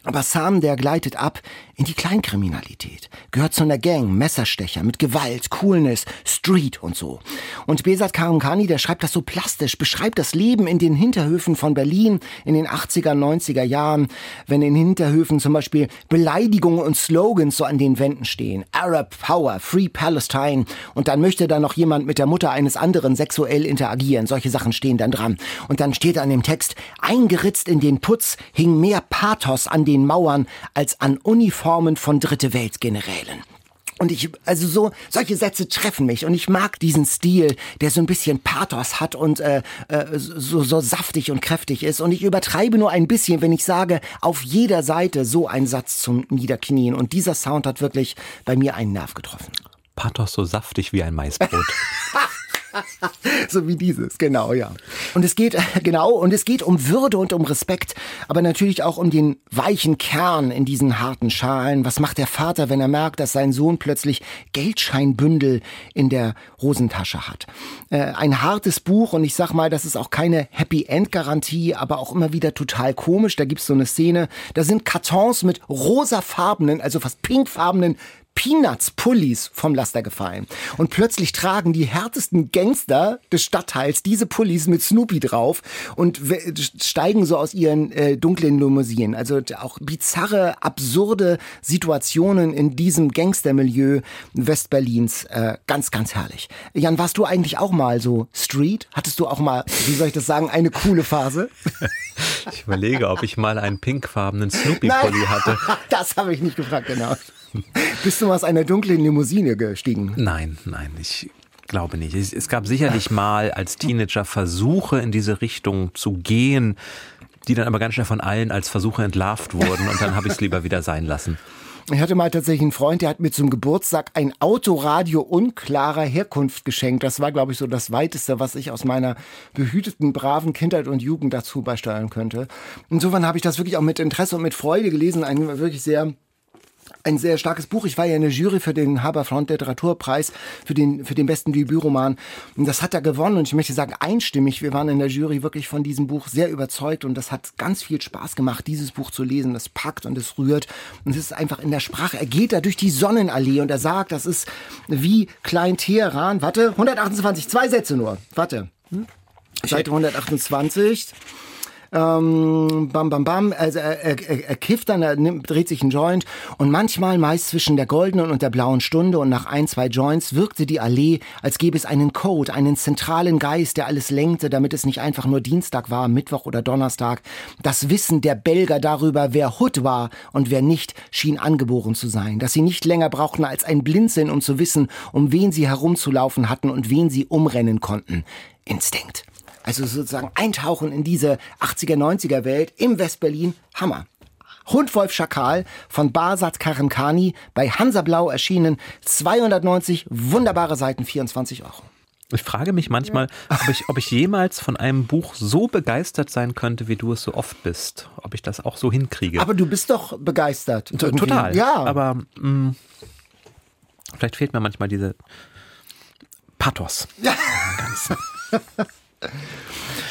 Aber Sam, der gleitet ab in die Kleinkriminalität, gehört zu einer Gang, Messerstecher mit Gewalt, Coolness, Street und so. Und Besat Karamkani, der schreibt das so plastisch, beschreibt das Leben in den Hinterhöfen von Berlin in den 80er, 90er Jahren, wenn in Hinterhöfen zum Beispiel Beleidigungen und Slogans so an den Wänden stehen. Arab Power, Free Palestine. Und dann möchte da noch jemand mit der Mutter eines anderen sexuell interagieren. Solche Sachen stehen dann dran. Und dann steht an dem Text, eingeritzt in den Putz hing mehr Pathos an den Mauern als an Uniformen Formen von Dritte Weltgenerälen. Und ich, also so, solche Sätze treffen mich und ich mag diesen Stil, der so ein bisschen Pathos hat und äh, äh, so, so saftig und kräftig ist. Und ich übertreibe nur ein bisschen, wenn ich sage, auf jeder Seite so ein Satz zum Niederknien. Und dieser Sound hat wirklich bei mir einen Nerv getroffen. Pathos so saftig wie ein Maisbrot. so wie dieses, genau, ja. Und es geht, genau, und es geht um Würde und um Respekt, aber natürlich auch um den weichen Kern in diesen harten Schalen. Was macht der Vater, wenn er merkt, dass sein Sohn plötzlich Geldscheinbündel in der Hosentasche hat? Äh, ein hartes Buch und ich sag mal, das ist auch keine Happy End Garantie, aber auch immer wieder total komisch. Da gibt's so eine Szene, da sind Kartons mit rosafarbenen, also fast pinkfarbenen Peanuts-Pullis vom Laster gefallen. Und plötzlich tragen die härtesten Gangster des Stadtteils diese Pullis mit Snoopy drauf und steigen so aus ihren äh, dunklen Limousinen. Also auch bizarre, absurde Situationen in diesem Gangstermilieu Westberlins. Äh, ganz, ganz herrlich. Jan, warst du eigentlich auch mal so Street? Hattest du auch mal, wie soll ich das sagen, eine coole Phase? Ich überlege, ob ich mal einen pinkfarbenen Snoopy-Pulli hatte. Das habe ich nicht gefragt, genau. Bist du aus einer dunklen Limousine gestiegen? Nein, nein, ich glaube nicht. Es gab sicherlich mal als Teenager Versuche in diese Richtung zu gehen, die dann aber ganz schnell von allen als Versuche entlarvt wurden und dann habe ich es lieber wieder sein lassen. Ich hatte mal tatsächlich einen Freund, der hat mir zum Geburtstag ein Autoradio unklarer Herkunft geschenkt. Das war, glaube ich, so das Weiteste, was ich aus meiner behüteten, braven Kindheit und Jugend dazu beisteuern könnte. Insofern habe ich das wirklich auch mit Interesse und mit Freude gelesen. Ein wirklich sehr ein sehr starkes Buch. Ich war ja in der Jury für den Haberfront Literaturpreis für den, für den besten Debütroman. Und das hat er gewonnen. Und ich möchte sagen, einstimmig. Wir waren in der Jury wirklich von diesem Buch sehr überzeugt. Und das hat ganz viel Spaß gemacht, dieses Buch zu lesen. Das packt und es rührt. Und es ist einfach in der Sprache. Er geht da durch die Sonnenallee und er sagt, das ist wie Klein Teheran. Warte, 128, zwei Sätze nur. Warte. Hm? Seite 128 ähm, bam, bam, bam, also er, er, er, kifft dann, er nimmt, dreht sich einen Joint und manchmal, meist zwischen der goldenen und der blauen Stunde und nach ein, zwei Joints wirkte die Allee, als gäbe es einen Code, einen zentralen Geist, der alles lenkte, damit es nicht einfach nur Dienstag war, Mittwoch oder Donnerstag. Das Wissen der Belger darüber, wer Hood war und wer nicht, schien angeboren zu sein, dass sie nicht länger brauchten als ein Blinzeln, um zu wissen, um wen sie herumzulaufen hatten und wen sie umrennen konnten. Instinkt. Also sozusagen eintauchen in diese 80er, 90er Welt im Westberlin. Hammer. Hundwolf Schakal von Basat Karimkani bei Hansa Blau erschienen. 290 wunderbare Seiten, 24 Euro. Ich frage mich manchmal, ob ich, ob ich jemals von einem Buch so begeistert sein könnte, wie du es so oft bist. Ob ich das auch so hinkriege. Aber du bist doch begeistert. Irgendwie. Total. Ja. Aber mh, mm, vielleicht fehlt mir manchmal diese Pathos. Ja.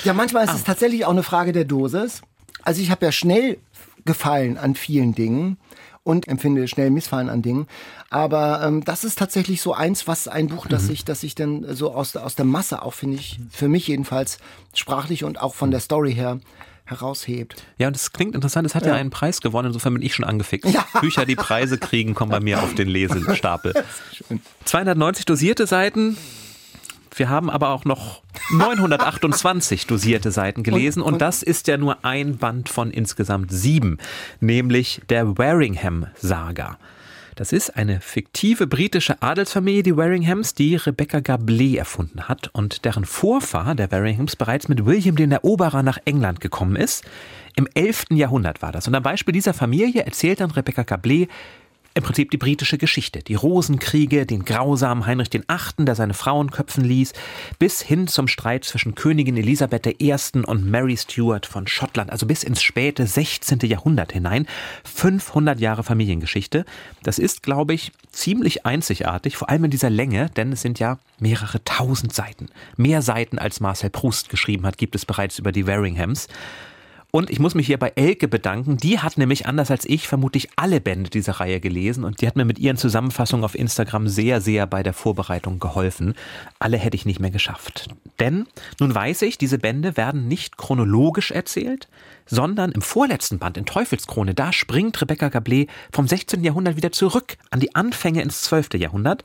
Ja, manchmal ist ah. es tatsächlich auch eine Frage der Dosis. Also ich habe ja schnell gefallen an vielen Dingen und empfinde schnell Missfallen an Dingen. Aber ähm, das ist tatsächlich so eins, was ein Buch, das mhm. ich, das ich dann so aus, aus der Masse auch, finde ich, für mich jedenfalls sprachlich und auch von der Story her heraushebt. Ja, und es klingt interessant, es hat ja. ja. einen Preis gewonnen, insofern bin ich schon angefixt. Ja. Bücher, die Preise kriegen, kommen bei mir auf den Lesestapel. 290 dosierte Seiten, wir haben aber auch noch 928 dosierte Seiten gelesen und, und, und, das ist ja nur ein Band von insgesamt sieben, nämlich der Waringham-Saga. Das ist eine fiktive britische Adelsfamilie, die Waringhams, die Rebecca Gablé erfunden hat und deren Vorfahr, der Waringhams, bereits mit William den Eroberer nach England gekommen ist. Im 11. Jahrhundert war das. Und am Beispiel dieser Familie erzählt dann Rebecca Gablé, im Prinzip die britische Geschichte. Die Rosenkriege, den grausamen Heinrich VIII., der seine Frauen köpfen ließ, bis hin zum Streit zwischen Königin Elisabeth I. und Mary Stuart von Schottland, also bis ins späte 16. Jahrhundert hinein. 500 Jahre Familiengeschichte. Das ist, glaube ich, ziemlich einzigartig, vor allem in dieser Länge, denn es sind ja mehrere tausend Seiten. Mehr Seiten als Marcel Proust geschrieben hat, gibt es bereits über die Waringhams. Und ich muss mich hier bei Elke bedanken. Die hat nämlich anders als ich vermutlich alle Bände dieser Reihe gelesen und die hat mir mit ihren Zusammenfassungen auf Instagram sehr, sehr bei der Vorbereitung geholfen. Alle hätte ich nicht mehr geschafft. Denn nun weiß ich, diese Bände werden nicht chronologisch erzählt, sondern im vorletzten Band in Teufelskrone, da springt Rebecca Gablé vom 16. Jahrhundert wieder zurück an die Anfänge ins 12. Jahrhundert.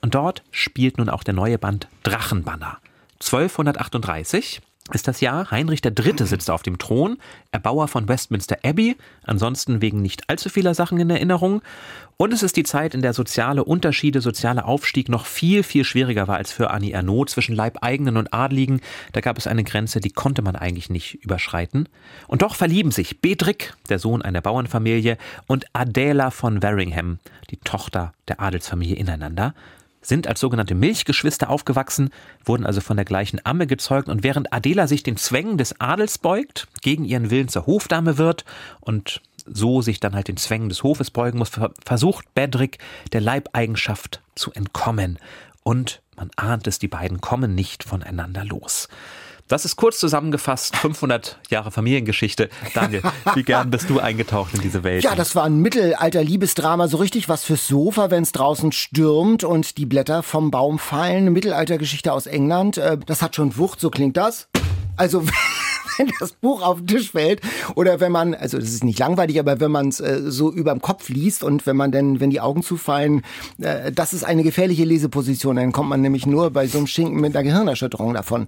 Und dort spielt nun auch der neue Band Drachenbanner. 1238 ist das Jahr. Heinrich III. sitzt auf dem Thron, Erbauer von Westminster Abbey, ansonsten wegen nicht allzu vieler Sachen in Erinnerung. Und es ist die Zeit, in der soziale Unterschiede, sozialer Aufstieg noch viel, viel schwieriger war als für Annie Ernaux zwischen Leibeigenen und Adligen. Da gab es eine Grenze, die konnte man eigentlich nicht überschreiten. Und doch verlieben sich Bedrick, der Sohn einer Bauernfamilie, und Adela von Waringham, die Tochter der Adelsfamilie, ineinander sind als sogenannte Milchgeschwister aufgewachsen, wurden also von der gleichen Amme gezeugt und während Adela sich den Zwängen des Adels beugt, gegen ihren Willen zur Hofdame wird und so sich dann halt den Zwängen des Hofes beugen muss, versucht Bedrick der Leibeigenschaft zu entkommen. Und man ahnt es, die beiden kommen nicht voneinander los. Das ist kurz zusammengefasst 500 Jahre Familiengeschichte. Daniel, wie gern bist du eingetaucht in diese Welt? Ja, das war ein Mittelalter-Liebesdrama, so richtig was fürs Sofa, wenn es draußen stürmt und die Blätter vom Baum fallen. Eine Mittelaltergeschichte aus England. Äh, das hat schon Wucht, so klingt das. Also wenn das Buch auf den Tisch fällt oder wenn man, also das ist nicht langweilig, aber wenn man es äh, so überm Kopf liest und wenn man dann, wenn die Augen zufallen, äh, das ist eine gefährliche Leseposition. Dann kommt man nämlich nur bei so einem Schinken mit einer Gehirnerschütterung davon.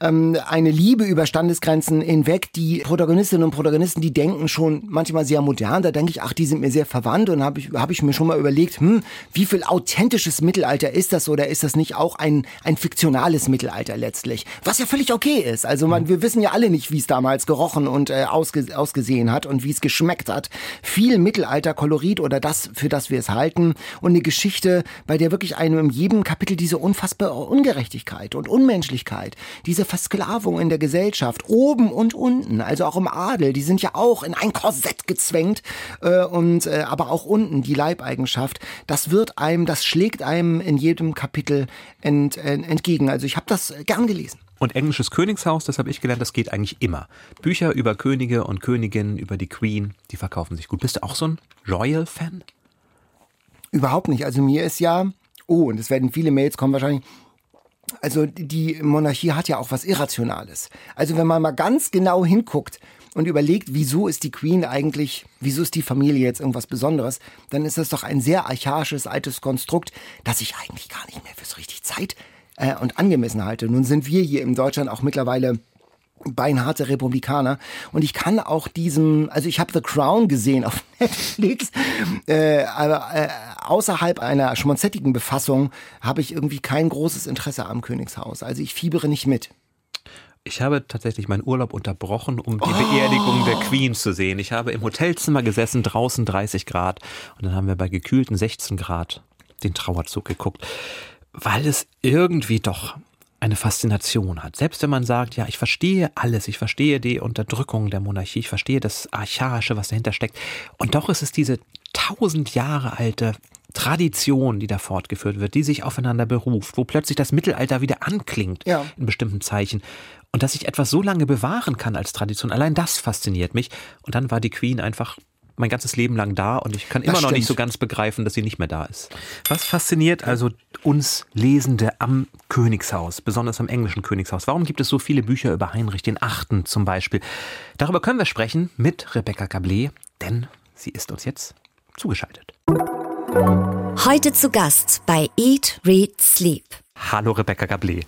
Ähm, eine Liebe über Standesgrenzen hinweg. Die Protagonistinnen und Protagonisten, die denken schon manchmal sehr modern. Da denke ich, ach, die sind mir sehr verwandt und habe ich, hab ich mir schon mal überlegt, hm, wie viel authentisches Mittelalter ist das oder ist das nicht auch ein, ein fiktionales Mittelalter letztlich? Was ja völlig okay ist. Also man, wir wissen ja alle nicht, wie es damals gerochen und äh, ausge ausgesehen hat und wie es geschmeckt hat. Viel Mittelalter-Kolorit oder das, für das wir es halten. Und eine Geschichte, bei der wirklich einem in jedem Kapitel diese unfassbare Ungerechtigkeit und Unmenschlichkeit, diese Versklavung in der Gesellschaft, oben und unten, also auch im Adel, die sind ja auch in ein Korsett gezwängt äh, und äh, aber auch unten die Leibeigenschaft, das wird einem, das schlägt einem in jedem Kapitel ent, ent, entgegen. Also ich habe das gern gelesen. Und englisches Königshaus, das habe ich gelernt, das geht eigentlich immer. Bücher über Könige und Königinnen, über die Queen, die verkaufen sich gut. Bist du auch so ein Royal-Fan? Überhaupt nicht. Also mir ist ja, oh, und es werden viele Mails kommen wahrscheinlich, also die Monarchie hat ja auch was Irrationales. Also wenn man mal ganz genau hinguckt und überlegt, wieso ist die Queen eigentlich, wieso ist die Familie jetzt irgendwas Besonderes, dann ist das doch ein sehr archaisches, altes Konstrukt, das ich eigentlich gar nicht mehr für so richtig Zeit äh, und angemessen halte. Nun sind wir hier in Deutschland auch mittlerweile beinharte Republikaner. Und ich kann auch diesem, also ich habe The Crown gesehen auf Netflix, äh, aber äh, außerhalb einer schmonzettigen Befassung habe ich irgendwie kein großes Interesse am Königshaus. Also ich fiebere nicht mit. Ich habe tatsächlich meinen Urlaub unterbrochen, um die oh. Beerdigung der Queen zu sehen. Ich habe im Hotelzimmer gesessen, draußen 30 Grad und dann haben wir bei gekühlten 16 Grad den Trauerzug geguckt weil es irgendwie doch eine Faszination hat. Selbst wenn man sagt, ja, ich verstehe alles, ich verstehe die Unterdrückung der Monarchie, ich verstehe das Archaische, was dahinter steckt. Und doch ist es diese tausend Jahre alte Tradition, die da fortgeführt wird, die sich aufeinander beruft, wo plötzlich das Mittelalter wieder anklingt ja. in bestimmten Zeichen. Und dass ich etwas so lange bewahren kann als Tradition, allein das fasziniert mich. Und dann war die Queen einfach mein ganzes Leben lang da und ich kann immer noch nicht so ganz begreifen, dass sie nicht mehr da ist. Was fasziniert also uns Lesende am Königshaus, besonders am englischen Königshaus? Warum gibt es so viele Bücher über Heinrich den Achten zum Beispiel? Darüber können wir sprechen mit Rebecca Gablé, denn sie ist uns jetzt zugeschaltet. Heute zu Gast bei Eat, Read, Sleep. Hallo Rebecca Gablé.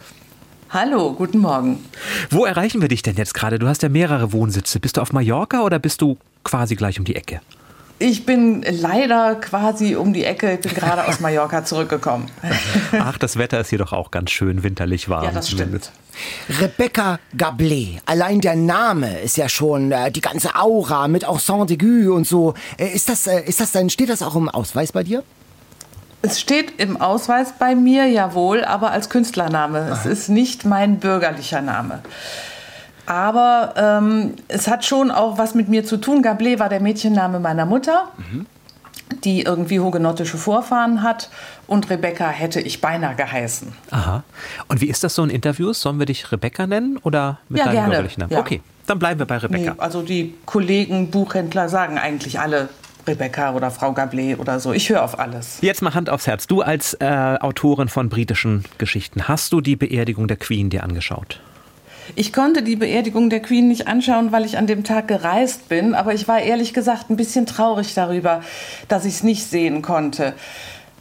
Hallo, guten Morgen. Wo erreichen wir dich denn jetzt gerade? Du hast ja mehrere Wohnsitze. Bist du auf Mallorca oder bist du quasi gleich um die Ecke? Ich bin leider quasi um die Ecke. Ich bin gerade aus Mallorca zurückgekommen. Ach, das Wetter ist hier doch auch ganz schön winterlich warm. Ja, das stimmt. Rebecca Gablé. Allein der Name ist ja schon äh, die ganze Aura mit auch Saint-Aigu und so. Äh, ist das, äh, ist das dann, steht das auch im Ausweis bei dir? Es steht im Ausweis bei mir, jawohl, aber als Künstlername. Aha. Es ist nicht mein bürgerlicher Name. Aber ähm, es hat schon auch was mit mir zu tun. Gablé war der Mädchenname meiner Mutter, mhm. die irgendwie hugenottische Vorfahren hat. Und Rebecca hätte ich beinahe geheißen. Aha. Und wie ist das so in Interviews? Sollen wir dich Rebecca nennen oder mit ja, deinem gerne. bürgerlichen Namen? Ja. Okay, dann bleiben wir bei Rebecca. Nee, also die Kollegen, Buchhändler sagen eigentlich alle Rebecca oder Frau Gablé oder so. Ich höre auf alles. Jetzt mal Hand aufs Herz. Du als äh, Autorin von britischen Geschichten, hast du die Beerdigung der Queen dir angeschaut? Ich konnte die Beerdigung der Queen nicht anschauen, weil ich an dem Tag gereist bin, aber ich war ehrlich gesagt ein bisschen traurig darüber, dass ich es nicht sehen konnte.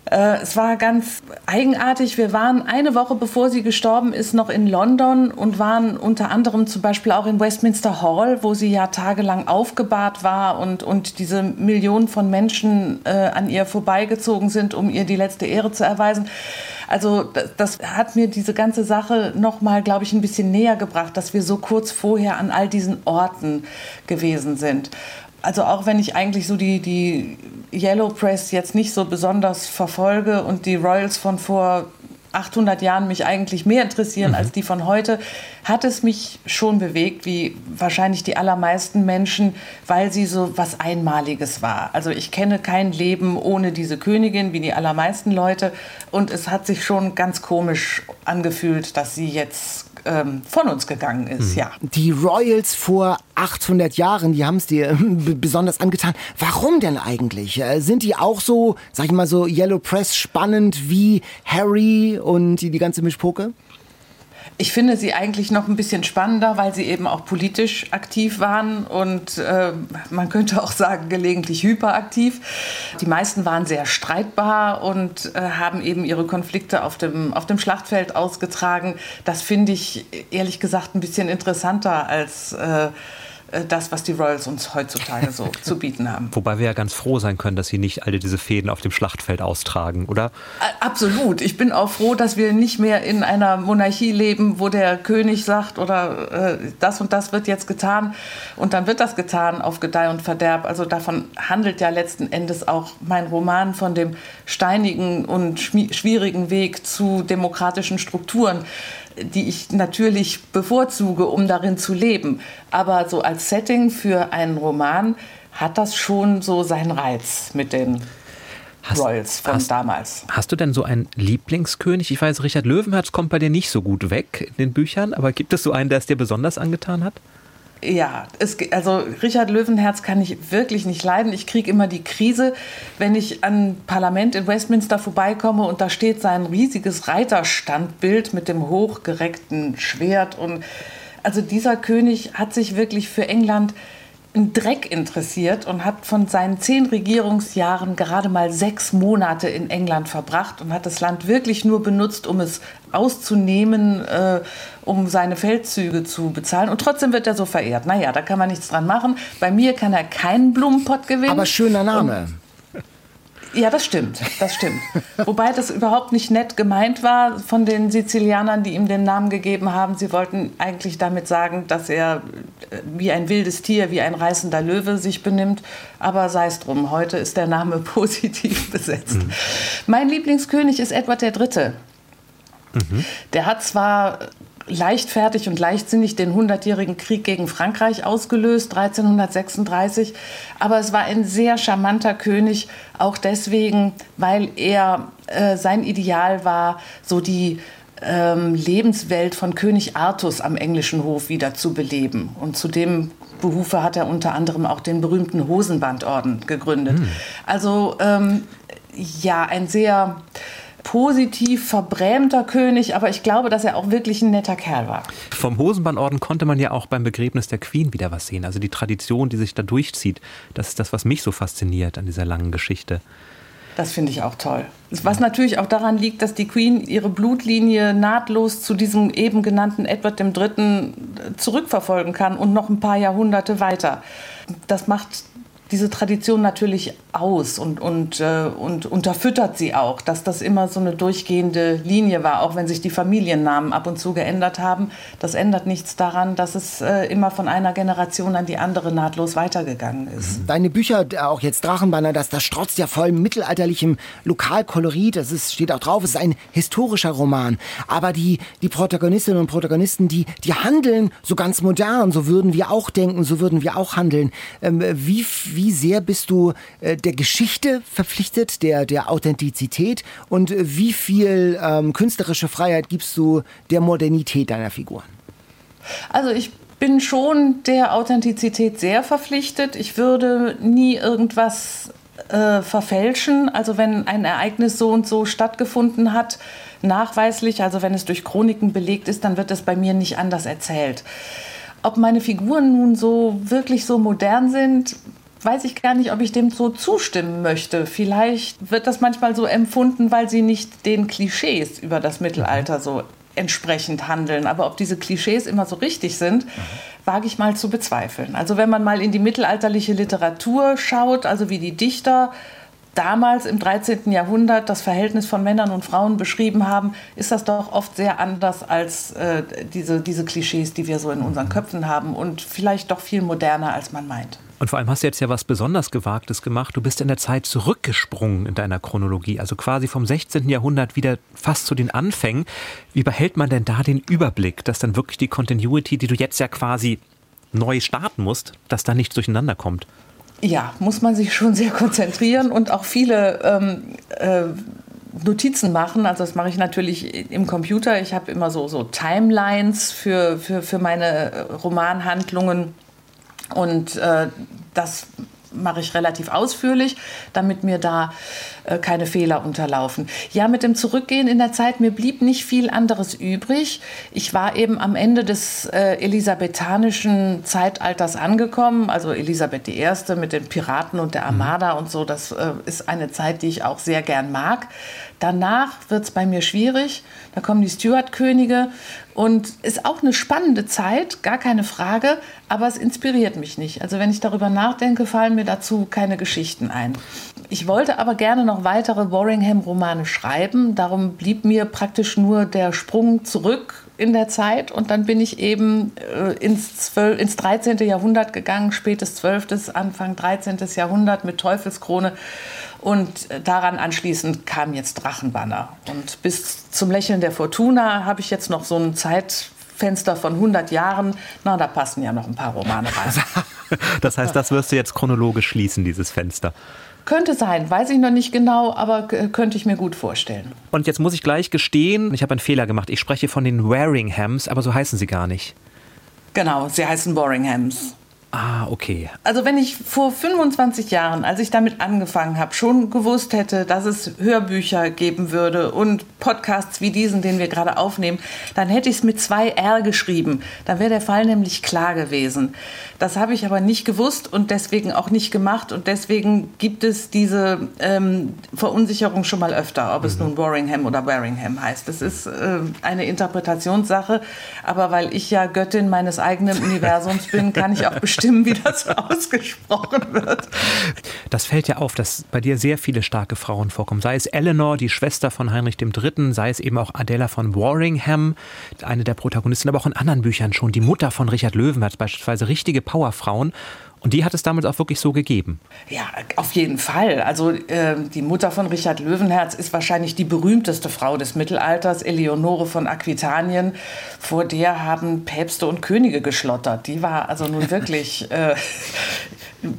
Äh, es war ganz eigenartig. Wir waren eine Woche bevor sie gestorben ist noch in London und waren unter anderem zum Beispiel auch in Westminster Hall, wo sie ja tagelang aufgebahrt war und, und diese Millionen von Menschen äh, an ihr vorbeigezogen sind, um ihr die letzte Ehre zu erweisen. Also das, das hat mir diese ganze Sache noch mal, glaube ich, ein bisschen näher gebracht, dass wir so kurz vorher an all diesen Orten gewesen sind. Also auch wenn ich eigentlich so die, die Yellow Press jetzt nicht so besonders verfolge und die Royals von vor 800 Jahren mich eigentlich mehr interessieren mhm. als die von heute, hat es mich schon bewegt, wie wahrscheinlich die allermeisten Menschen, weil sie so was Einmaliges war. Also ich kenne kein Leben ohne diese Königin, wie die allermeisten Leute. Und es hat sich schon ganz komisch angefühlt, dass sie jetzt ähm, von uns gegangen ist, mhm. ja. Die Royals vor 800 Jahren, die haben es dir besonders angetan. Warum denn eigentlich? Äh, sind die auch so, sag ich mal so, Yellow Press spannend wie Harry und die, die ganze Mischpoke? Ich finde sie eigentlich noch ein bisschen spannender, weil sie eben auch politisch aktiv waren und äh, man könnte auch sagen gelegentlich hyperaktiv. Die meisten waren sehr streitbar und äh, haben eben ihre Konflikte auf dem, auf dem Schlachtfeld ausgetragen. Das finde ich ehrlich gesagt ein bisschen interessanter als äh, das, was die Royals uns heutzutage so zu bieten haben. Wobei wir ja ganz froh sein können, dass sie nicht alle diese Fäden auf dem Schlachtfeld austragen, oder? Absolut. Ich bin auch froh, dass wir nicht mehr in einer Monarchie leben, wo der König sagt, oder äh, das und das wird jetzt getan und dann wird das getan auf Gedeih und Verderb. Also davon handelt ja letzten Endes auch mein Roman von dem steinigen und schwierigen Weg zu demokratischen Strukturen die ich natürlich bevorzuge, um darin zu leben. Aber so als Setting für einen Roman hat das schon so seinen Reiz mit den hast, Royals von hast, damals. Hast du denn so einen Lieblingskönig? Ich weiß, Richard Löwenherz kommt bei dir nicht so gut weg in den Büchern, aber gibt es so einen, der es dir besonders angetan hat? Ja, es, also Richard Löwenherz kann ich wirklich nicht leiden. Ich kriege immer die Krise, wenn ich an Parlament in Westminster vorbeikomme und da steht sein riesiges Reiterstandbild mit dem hochgereckten Schwert. Und also dieser König hat sich wirklich für England Dreck interessiert und hat von seinen zehn Regierungsjahren gerade mal sechs Monate in England verbracht und hat das Land wirklich nur benutzt, um es auszunehmen, äh, um seine Feldzüge zu bezahlen. Und trotzdem wird er so verehrt. Naja, da kann man nichts dran machen. Bei mir kann er keinen Blumenpott gewinnen. Aber schöner Name. Und ja, das stimmt, das stimmt. Wobei das überhaupt nicht nett gemeint war von den Sizilianern, die ihm den Namen gegeben haben. Sie wollten eigentlich damit sagen, dass er äh, wie ein wildes Tier, wie ein reißender Löwe sich benimmt. Aber sei es drum, heute ist der Name positiv besetzt. Mhm. Mein Lieblingskönig ist Edward III. Mhm. Der hat zwar leichtfertig und leichtsinnig den Hundertjährigen Krieg gegen Frankreich ausgelöst, 1336. Aber es war ein sehr charmanter König, auch deswegen, weil er äh, sein Ideal war, so die ähm, Lebenswelt von König Artus am englischen Hof wieder zu beleben. Und zu dem Behufe hat er unter anderem auch den berühmten Hosenbandorden gegründet. Hm. Also ähm, ja, ein sehr positiv verbrämter König, aber ich glaube, dass er auch wirklich ein netter Kerl war. Vom Hosenbandorden konnte man ja auch beim Begräbnis der Queen wieder was sehen. Also die Tradition, die sich da durchzieht, das ist das, was mich so fasziniert an dieser langen Geschichte. Das finde ich auch toll. Was natürlich auch daran liegt, dass die Queen ihre Blutlinie nahtlos zu diesem eben genannten Edward III. zurückverfolgen kann und noch ein paar Jahrhunderte weiter. Das macht diese Tradition natürlich aus und, und, äh, und unterfüttert sie auch, dass das immer so eine durchgehende Linie war, auch wenn sich die Familiennamen ab und zu geändert haben. Das ändert nichts daran, dass es äh, immer von einer Generation an die andere nahtlos weitergegangen ist. Mhm. Deine Bücher, auch jetzt Drachenbanner, das, das strotzt ja voll mittelalterlichem Lokalkolorit. Das ist, steht auch drauf, es ist ein historischer Roman. Aber die, die Protagonistinnen und Protagonisten, die, die handeln so ganz modern. So würden wir auch denken, so würden wir auch handeln. Ähm, wie, wie wie sehr bist du äh, der Geschichte verpflichtet, der, der Authentizität und äh, wie viel ähm, künstlerische Freiheit gibst du der Modernität deiner Figuren? Also ich bin schon der Authentizität sehr verpflichtet. Ich würde nie irgendwas äh, verfälschen. Also wenn ein Ereignis so und so stattgefunden hat, nachweislich, also wenn es durch Chroniken belegt ist, dann wird es bei mir nicht anders erzählt. Ob meine Figuren nun so wirklich so modern sind, weiß ich gar nicht, ob ich dem so zustimmen möchte. Vielleicht wird das manchmal so empfunden, weil sie nicht den Klischees über das Mittelalter so entsprechend handeln. Aber ob diese Klischees immer so richtig sind, wage ich mal zu bezweifeln. Also wenn man mal in die mittelalterliche Literatur schaut, also wie die Dichter damals im 13. Jahrhundert das Verhältnis von Männern und Frauen beschrieben haben, ist das doch oft sehr anders als äh, diese, diese Klischees, die wir so in unseren Köpfen haben und vielleicht doch viel moderner, als man meint. Und vor allem hast du jetzt ja was besonders Gewagtes gemacht. Du bist in der Zeit zurückgesprungen in deiner Chronologie, also quasi vom 16. Jahrhundert wieder fast zu den Anfängen. Wie behält man denn da den Überblick, dass dann wirklich die Continuity, die du jetzt ja quasi neu starten musst, dass da nichts durcheinander kommt? Ja, muss man sich schon sehr konzentrieren und auch viele ähm, äh, Notizen machen. Also das mache ich natürlich im Computer. Ich habe immer so, so Timelines für, für, für meine Romanhandlungen. Und äh, das mache ich relativ ausführlich, damit mir da äh, keine Fehler unterlaufen. Ja, mit dem Zurückgehen in der Zeit, mir blieb nicht viel anderes übrig. Ich war eben am Ende des äh, elisabethanischen Zeitalters angekommen, also Elisabeth I. mit den Piraten und der Armada und so. Das äh, ist eine Zeit, die ich auch sehr gern mag. Danach wird es bei mir schwierig. Da kommen die Stuart-Könige und ist auch eine spannende Zeit, gar keine Frage, aber es inspiriert mich nicht. Also wenn ich darüber nachdenke, fallen mir dazu keine Geschichten ein. Ich wollte aber gerne noch weitere Warringham-Romane schreiben. Darum blieb mir praktisch nur der Sprung zurück in der Zeit und dann bin ich eben äh, ins, 12, ins 13. Jahrhundert gegangen, spätes 12., Anfang 13. Jahrhundert mit Teufelskrone und daran anschließend kam jetzt Drachenbanner. Und bis zum Lächeln der Fortuna habe ich jetzt noch so ein Zeitfenster von 100 Jahren. Na, da passen ja noch ein paar Romane rein. das heißt, das wirst du jetzt chronologisch schließen, dieses Fenster. Könnte sein, weiß ich noch nicht genau, aber könnte ich mir gut vorstellen. Und jetzt muss ich gleich gestehen, ich habe einen Fehler gemacht. Ich spreche von den Waringhams, aber so heißen sie gar nicht. Genau, sie heißen Waringhams. Ah, okay. Also wenn ich vor 25 Jahren, als ich damit angefangen habe, schon gewusst hätte, dass es Hörbücher geben würde und Podcasts wie diesen, den wir gerade aufnehmen, dann hätte ich es mit zwei R geschrieben. Dann wäre der Fall nämlich klar gewesen. Das habe ich aber nicht gewusst und deswegen auch nicht gemacht und deswegen gibt es diese ähm, Verunsicherung schon mal öfter, ob es mhm. nun Warringham oder Waringham heißt. Das ist äh, eine Interpretationssache, aber weil ich ja Göttin meines eigenen Universums bin, kann ich auch bestimmt bestimmen, wie das ausgesprochen wird. Das fällt ja auf, dass bei dir sehr viele starke Frauen vorkommen. Sei es Eleanor, die Schwester von Heinrich III., sei es eben auch Adela von Warringham, eine der Protagonisten, aber auch in anderen Büchern schon. Die Mutter von Richard Löwenherz beispielsweise richtige Powerfrauen. Und die hat es damals auch wirklich so gegeben. Ja, auf jeden Fall. Also äh, die Mutter von Richard Löwenherz ist wahrscheinlich die berühmteste Frau des Mittelalters, Eleonore von Aquitanien. Vor der haben Päpste und Könige geschlottert. Die war also nun wirklich äh,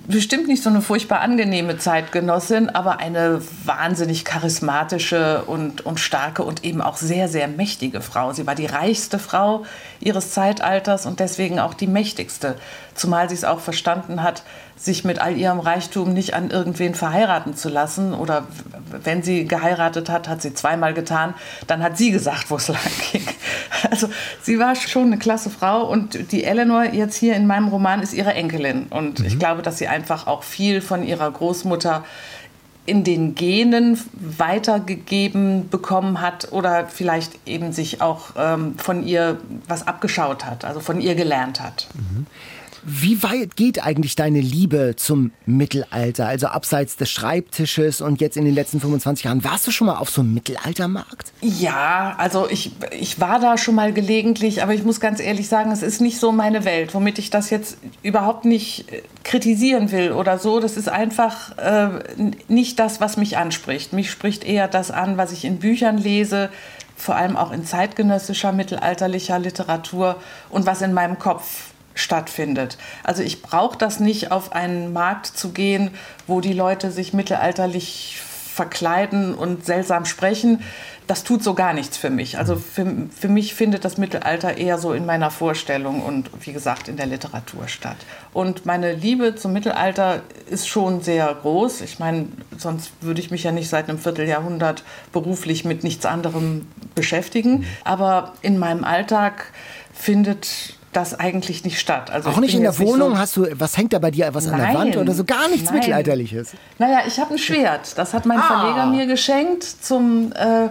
bestimmt nicht so eine furchtbar angenehme Zeitgenossin, aber eine wahnsinnig charismatische und, und starke und eben auch sehr, sehr mächtige Frau. Sie war die reichste Frau ihres Zeitalters und deswegen auch die mächtigste. Zumal sie es auch verstanden hat, sich mit all ihrem Reichtum nicht an irgendwen verheiraten zu lassen. Oder wenn sie geheiratet hat, hat sie zweimal getan, dann hat sie gesagt, wo es lang ging. Also sie war schon eine klasse Frau und die Eleanor jetzt hier in meinem Roman ist ihre Enkelin. Und mhm. ich glaube, dass sie einfach auch viel von ihrer Großmutter in den Genen weitergegeben bekommen hat oder vielleicht eben sich auch ähm, von ihr was abgeschaut hat, also von ihr gelernt hat. Mhm. Wie weit geht eigentlich deine Liebe zum Mittelalter? Also abseits des Schreibtisches und jetzt in den letzten 25 Jahren. Warst du schon mal auf so einem Mittelaltermarkt? Ja, also ich, ich war da schon mal gelegentlich, aber ich muss ganz ehrlich sagen, es ist nicht so meine Welt, womit ich das jetzt überhaupt nicht äh, kritisieren will oder so. Das ist einfach äh, nicht das, was mich anspricht. Mich spricht eher das an, was ich in Büchern lese, vor allem auch in zeitgenössischer mittelalterlicher Literatur und was in meinem Kopf stattfindet. Also ich brauche das nicht, auf einen Markt zu gehen, wo die Leute sich mittelalterlich verkleiden und seltsam sprechen. Das tut so gar nichts für mich. Also für, für mich findet das Mittelalter eher so in meiner Vorstellung und wie gesagt in der Literatur statt. Und meine Liebe zum Mittelalter ist schon sehr groß. Ich meine, sonst würde ich mich ja nicht seit einem Vierteljahrhundert beruflich mit nichts anderem beschäftigen. Aber in meinem Alltag findet das eigentlich nicht statt. Also auch nicht in der Wohnung? So hast du, was hängt da bei dir, was nein, an der Wand oder so? Gar nichts nein. Mittelalterliches? Naja, ich habe ein Schwert. Das hat mein ah. Verleger mir geschenkt zum... Äh,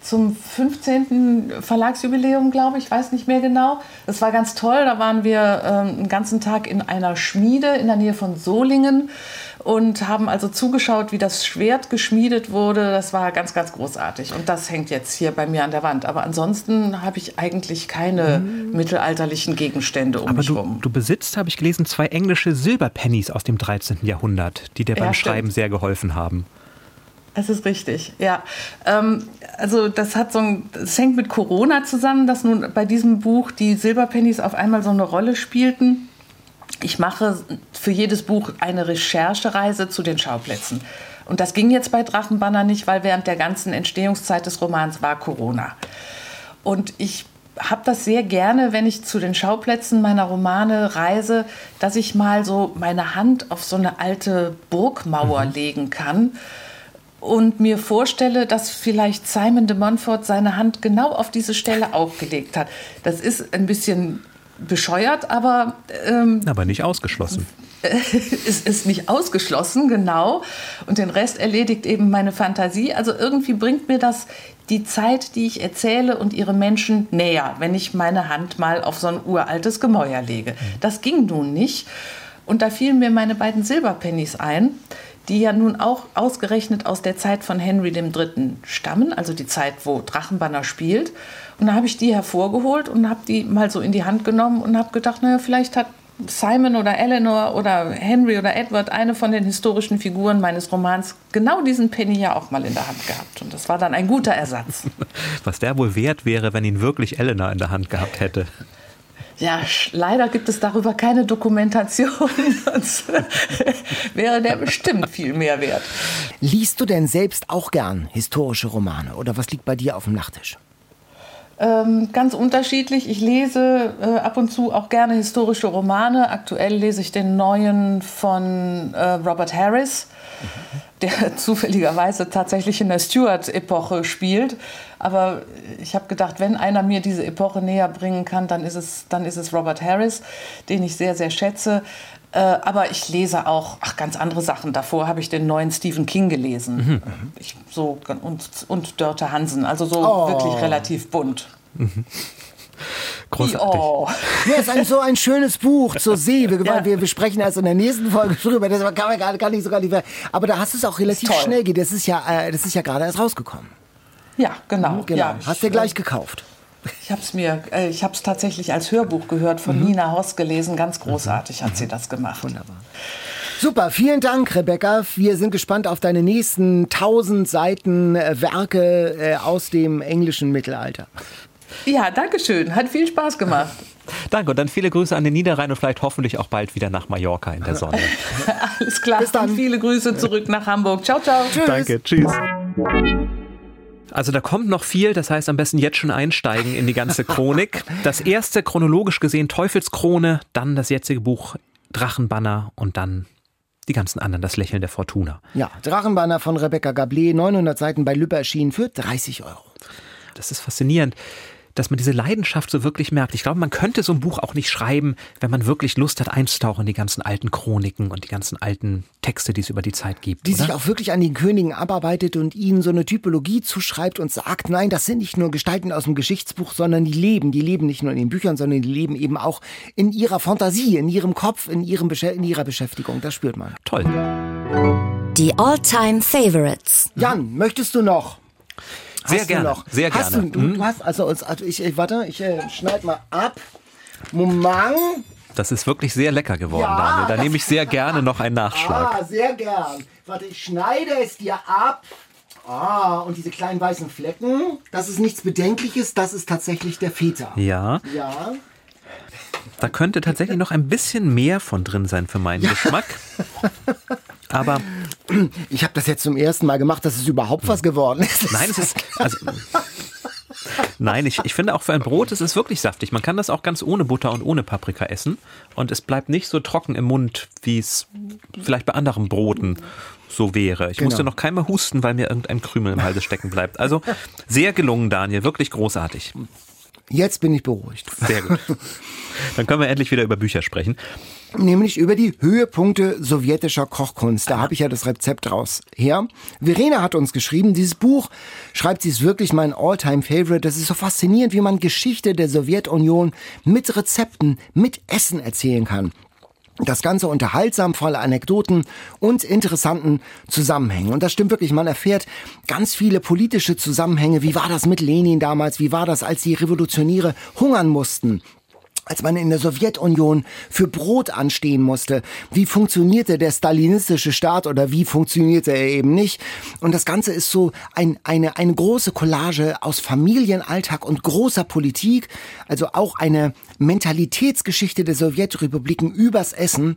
zum 15. Verlagsjubiläum, glaube ich, weiß nicht mehr genau. Das war ganz toll. Da waren wir ähm, einen ganzen Tag in einer Schmiede in der Nähe von Solingen und haben also zugeschaut, wie das Schwert geschmiedet wurde. Das war ganz, ganz großartig. Und das hängt jetzt hier bei mir an der Wand. Aber ansonsten habe ich eigentlich keine mhm. mittelalterlichen Gegenstände um Aber mich du, rum. Du besitzt, habe ich gelesen, zwei englische Silberpennies aus dem 13. Jahrhundert, die dir beim ja, Schreiben sehr geholfen haben. Das ist richtig, ja. Ähm, also das hat so ein, das hängt mit Corona zusammen, dass nun bei diesem Buch die Silberpennies auf einmal so eine Rolle spielten. Ich mache für jedes Buch eine Recherchereise zu den Schauplätzen. Und das ging jetzt bei Drachenbanner nicht, weil während der ganzen Entstehungszeit des Romans war Corona. Und ich habe das sehr gerne, wenn ich zu den Schauplätzen meiner Romane reise, dass ich mal so meine Hand auf so eine alte Burgmauer mhm. legen kann und mir vorstelle, dass vielleicht Simon de Montfort seine Hand genau auf diese Stelle auch gelegt hat. Das ist ein bisschen bescheuert, aber. Ähm, aber nicht ausgeschlossen. es ist nicht ausgeschlossen, genau. Und den Rest erledigt eben meine Fantasie. Also irgendwie bringt mir das die Zeit, die ich erzähle und ihre Menschen näher, wenn ich meine Hand mal auf so ein uraltes Gemäuer lege. Das ging nun nicht. Und da fielen mir meine beiden Silberpennies ein, die ja nun auch ausgerechnet aus der Zeit von Henry III. stammen, also die Zeit, wo Drachenbanner spielt. Und da habe ich die hervorgeholt und habe die mal so in die Hand genommen und habe gedacht, naja, vielleicht hat Simon oder Eleanor oder Henry oder Edward, eine von den historischen Figuren meines Romans, genau diesen Penny ja auch mal in der Hand gehabt. Und das war dann ein guter Ersatz. Was der wohl wert wäre, wenn ihn wirklich Eleanor in der Hand gehabt hätte. Ja, leider gibt es darüber keine Dokumentation, sonst wäre der bestimmt viel mehr wert. Liest du denn selbst auch gern historische Romane oder was liegt bei dir auf dem Nachttisch? Ähm, ganz unterschiedlich. Ich lese äh, ab und zu auch gerne historische Romane. Aktuell lese ich den neuen von äh, Robert Harris, der zufälligerweise tatsächlich in der Stuart-Epoche spielt. Aber ich habe gedacht, wenn einer mir diese Epoche näher bringen kann, dann ist es, dann ist es Robert Harris, den ich sehr, sehr schätze. Äh, aber ich lese auch ach, ganz andere Sachen. Davor habe ich den neuen Stephen King gelesen. Mhm. Ich, so, und, und Dörte Hansen. Also so oh. wirklich relativ bunt. Mhm. Großartig. Oh. Ja, ist ein, so ein schönes Buch zur See. Wir, ja. wir, wir, sprechen erst in der nächsten Folge drüber. Das kann man gar, gar nicht so gar nicht mehr. Aber da hast du es auch relativ schnell. Das ist ja, äh, das ist ja gerade erst rausgekommen. Ja, genau. genau. Ja, hast du gleich gekauft. Ich habe es mir, äh, ich habe es tatsächlich als Hörbuch gehört von mhm. Nina Hoss gelesen. Ganz großartig mhm. hat sie das gemacht. Wunderbar. Super, vielen Dank, Rebecca. Wir sind gespannt auf deine nächsten tausend Seiten äh, Werke äh, aus dem englischen Mittelalter. Ja, danke schön. Hat viel Spaß gemacht. Danke und dann viele Grüße an den Niederrhein und vielleicht hoffentlich auch bald wieder nach Mallorca in der Sonne. Alles klar. Bis dann. Und viele Grüße zurück nach Hamburg. Ciao, ciao. Tschüss. Danke, tschüss. Also da kommt noch viel, das heißt am besten jetzt schon einsteigen in die ganze Chronik. Das erste chronologisch gesehen Teufelskrone, dann das jetzige Buch Drachenbanner und dann die ganzen anderen, das Lächeln der Fortuna. Ja, Drachenbanner von Rebecca Gablé, 900 Seiten bei Lübbe erschienen für 30 Euro. Das ist faszinierend dass man diese Leidenschaft so wirklich merkt. Ich glaube, man könnte so ein Buch auch nicht schreiben, wenn man wirklich Lust hat, einzutauchen in die ganzen alten Chroniken und die ganzen alten Texte, die es über die Zeit gibt. Die oder? sich auch wirklich an den Königen abarbeitet und ihnen so eine Typologie zuschreibt und sagt, nein, das sind nicht nur Gestalten aus dem Geschichtsbuch, sondern die leben. Die leben nicht nur in den Büchern, sondern die leben eben auch in ihrer Fantasie, in ihrem Kopf, in, ihrem in ihrer Beschäftigung. Das spürt man. Toll. Die All-Time Favorites. Jan, möchtest du noch? Sehr gerne. Noch? Sehr hast gerne. Du, du, du hast also, also ich, ich warte, ich äh, schneide mal ab. Moment. Das ist wirklich sehr lecker geworden, ja, Daniel. Da nehme ich sehr gerne noch einen Nachschlag. Ah, sehr gern. Warte, ich schneide es dir ab. Ah, und diese kleinen weißen Flecken, das ist nichts Bedenkliches, das ist tatsächlich der Feta. Ja. Ja. Da könnte tatsächlich noch ein bisschen mehr von drin sein für meinen ja. Geschmack. Aber ich habe das jetzt zum ersten Mal gemacht, dass es überhaupt was geworden ist. Nein, es ist also, Nein, ich, ich finde auch für ein Brot, es ist wirklich saftig. Man kann das auch ganz ohne Butter und ohne Paprika essen. Und es bleibt nicht so trocken im Mund, wie es vielleicht bei anderen Broten so wäre. Ich genau. musste noch keinmal husten, weil mir irgendein Krümel im Halse stecken bleibt. Also sehr gelungen, Daniel. Wirklich großartig. Jetzt bin ich beruhigt. Sehr gut. Dann können wir endlich wieder über Bücher sprechen. Nämlich über die Höhepunkte sowjetischer Kochkunst. Da habe ich ja das Rezept raus her. Verena hat uns geschrieben, dieses Buch, schreibt sie, ist wirklich mein All-Time-Favorite. Das ist so faszinierend, wie man Geschichte der Sowjetunion mit Rezepten, mit Essen erzählen kann. Das Ganze unterhaltsam, voller Anekdoten und interessanten Zusammenhängen. Und das stimmt wirklich. Man erfährt ganz viele politische Zusammenhänge. Wie war das mit Lenin damals? Wie war das, als die Revolutionäre hungern mussten? Als man in der Sowjetunion für Brot anstehen musste. Wie funktionierte der stalinistische Staat oder wie funktionierte er eben nicht? Und das Ganze ist so ein, eine, eine große Collage aus Familienalltag und großer Politik, also auch eine Mentalitätsgeschichte der Sowjetrepubliken übers Essen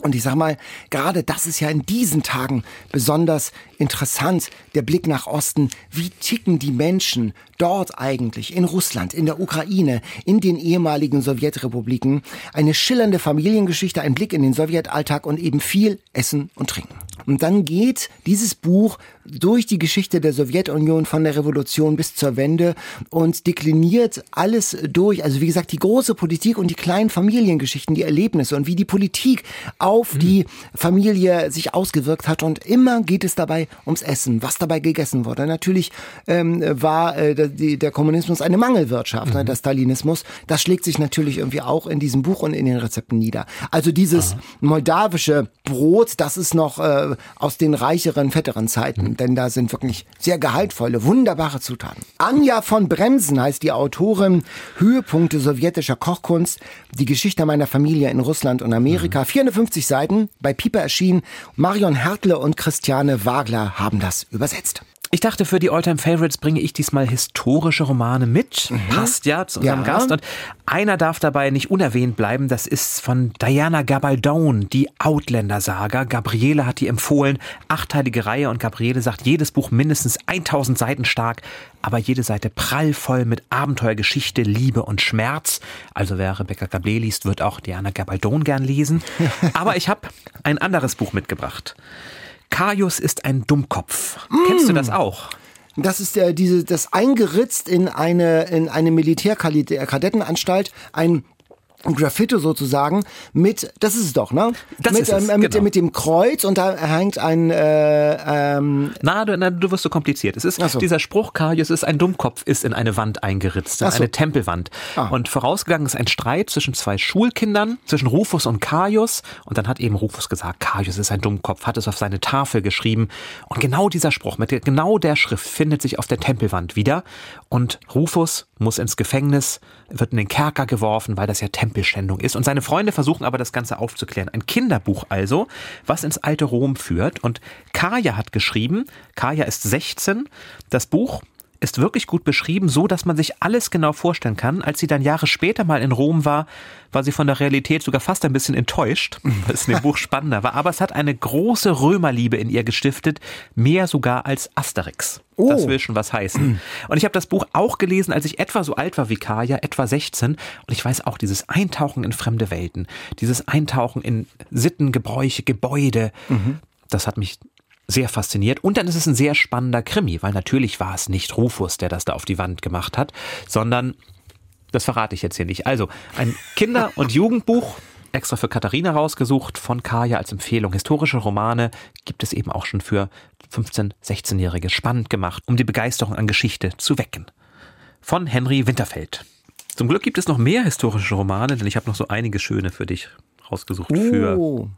und ich sag mal, gerade das ist ja in diesen Tagen besonders interessant, der Blick nach Osten. Wie ticken die Menschen dort eigentlich, in Russland, in der Ukraine, in den ehemaligen Sowjetrepubliken? Eine schillernde Familiengeschichte, ein Blick in den Sowjetalltag und eben viel Essen und Trinken. Und dann geht dieses Buch durch die Geschichte der Sowjetunion von der Revolution bis zur Wende und dekliniert alles durch. Also wie gesagt, die große Politik und die kleinen Familiengeschichten, die Erlebnisse und wie die Politik auf mhm. die Familie sich ausgewirkt hat. Und immer geht es dabei ums Essen, was dabei gegessen wurde. Natürlich ähm, war äh, die, der Kommunismus eine Mangelwirtschaft, ne, mhm. ne, der Stalinismus. Das schlägt sich natürlich irgendwie auch in diesem Buch und in den Rezepten nieder. Also dieses Aha. moldawische Brot, das ist noch äh, aus den reicheren, fetteren Zeiten, mhm. denn da sind wirklich sehr gehaltvolle, wunderbare Zutaten. Anja von Bremsen heißt die Autorin, Höhepunkte sowjetischer Kochkunst, die Geschichte meiner Familie in Russland und Amerika, mhm. 450 Seiten, bei Pieper erschienen. Marion Hertle und Christiane Wagler haben das übersetzt. Ich dachte, für die Alltime Favorites bringe ich diesmal historische Romane mit. Mhm. Passt ja zu unserem ja. Gast. Und einer darf dabei nicht unerwähnt bleiben. Das ist von Diana Gabaldon, die Outlander-Saga. Gabriele hat die empfohlen. Achtteilige Reihe. Und Gabriele sagt, jedes Buch mindestens 1000 Seiten stark. Aber jede Seite prallvoll mit Abenteuergeschichte, Liebe und Schmerz. Also wer Rebecca Gabriel liest, wird auch Diana Gabaldon gern lesen. Aber ich habe ein anderes Buch mitgebracht. Kaius ist ein Dummkopf. Mm. Kennst du das auch? Das ist der, diese, das eingeritzt in eine, in eine Militärkadettenanstalt, ein Graffito sozusagen mit, das ist es doch, ne? Das mit, ist es, äh, mit, genau. mit dem Kreuz und da hängt ein äh, ähm Na, du, na, du wirst so kompliziert. Es ist so. dieser Spruch, Karius ist ein Dummkopf, ist in eine Wand eingeritzt, in so. eine Tempelwand. Ah. Und vorausgegangen ist ein Streit zwischen zwei Schulkindern, zwischen Rufus und Karius. Und dann hat eben Rufus gesagt, Karius ist ein Dummkopf, hat es auf seine Tafel geschrieben. Und genau dieser Spruch mit genau der Schrift findet sich auf der Tempelwand wieder. Und Rufus muss ins Gefängnis, wird in den Kerker geworfen, weil das ja Tempelschändung ist. Und seine Freunde versuchen aber das Ganze aufzuklären. Ein Kinderbuch also, was ins alte Rom führt. Und Kaya hat geschrieben, Kaya ist 16, das Buch ist wirklich gut beschrieben, so dass man sich alles genau vorstellen kann. Als sie dann Jahre später mal in Rom war, war sie von der Realität sogar fast ein bisschen enttäuscht, weil es in dem Buch spannender war. Aber es hat eine große Römerliebe in ihr gestiftet, mehr sogar als Asterix. Oh. Das will schon was heißen. Und ich habe das Buch auch gelesen, als ich etwa so alt war wie Kaya, etwa 16. Und ich weiß auch, dieses Eintauchen in fremde Welten, dieses Eintauchen in Sitten, Gebräuche, Gebäude, mhm. das hat mich sehr fasziniert. Und dann ist es ein sehr spannender Krimi, weil natürlich war es nicht Rufus, der das da auf die Wand gemacht hat, sondern, das verrate ich jetzt hier nicht. Also, ein Kinder- und Jugendbuch, extra für Katharina rausgesucht, von Kaya als Empfehlung. Historische Romane gibt es eben auch schon für 15-, 16-Jährige. Spannend gemacht, um die Begeisterung an Geschichte zu wecken. Von Henry Winterfeld. Zum Glück gibt es noch mehr historische Romane, denn ich habe noch so einige schöne für dich rausgesucht oh. für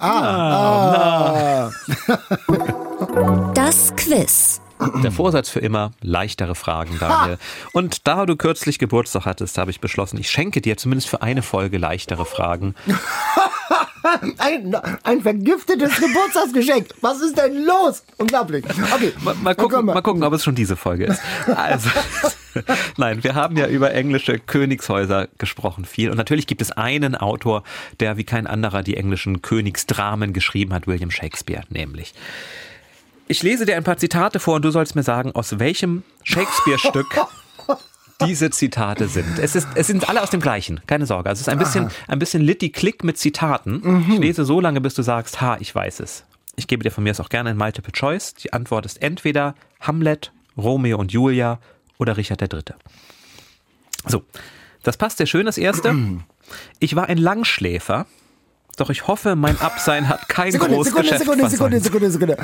Ah, ah. Das Quiz. Der Vorsatz für immer, leichtere Fragen, Daniel. Und da du kürzlich Geburtstag hattest, habe ich beschlossen, ich schenke dir zumindest für eine Folge leichtere Fragen. ein, ein vergiftetes Geburtstagsgeschenk. Was ist denn los? Unglaublich. Okay. Mal, mal gucken, mal gucken, ob es schon diese Folge ist. Also. Nein, wir haben ja über englische Königshäuser gesprochen viel. Und natürlich gibt es einen Autor, der wie kein anderer die englischen Königsdramen geschrieben hat, William Shakespeare nämlich. Ich lese dir ein paar Zitate vor und du sollst mir sagen, aus welchem Shakespeare-Stück diese Zitate sind. Es, ist, es sind alle aus dem gleichen, keine Sorge. Also es ist ein bisschen, ein bisschen Litty-Click mit Zitaten. Mhm. Ich lese so lange, bis du sagst, ha, ich weiß es. Ich gebe dir von mir aus auch gerne ein Multiple Choice. Die Antwort ist entweder Hamlet, Romeo und Julia oder Richard III. So, das passt sehr schön, das erste. Ich war ein Langschläfer, doch ich hoffe, mein Absein hat kein Sekunde, großes Sekunde, Geschäft Sekunde, Sekunde, Sekunde, Sekunde.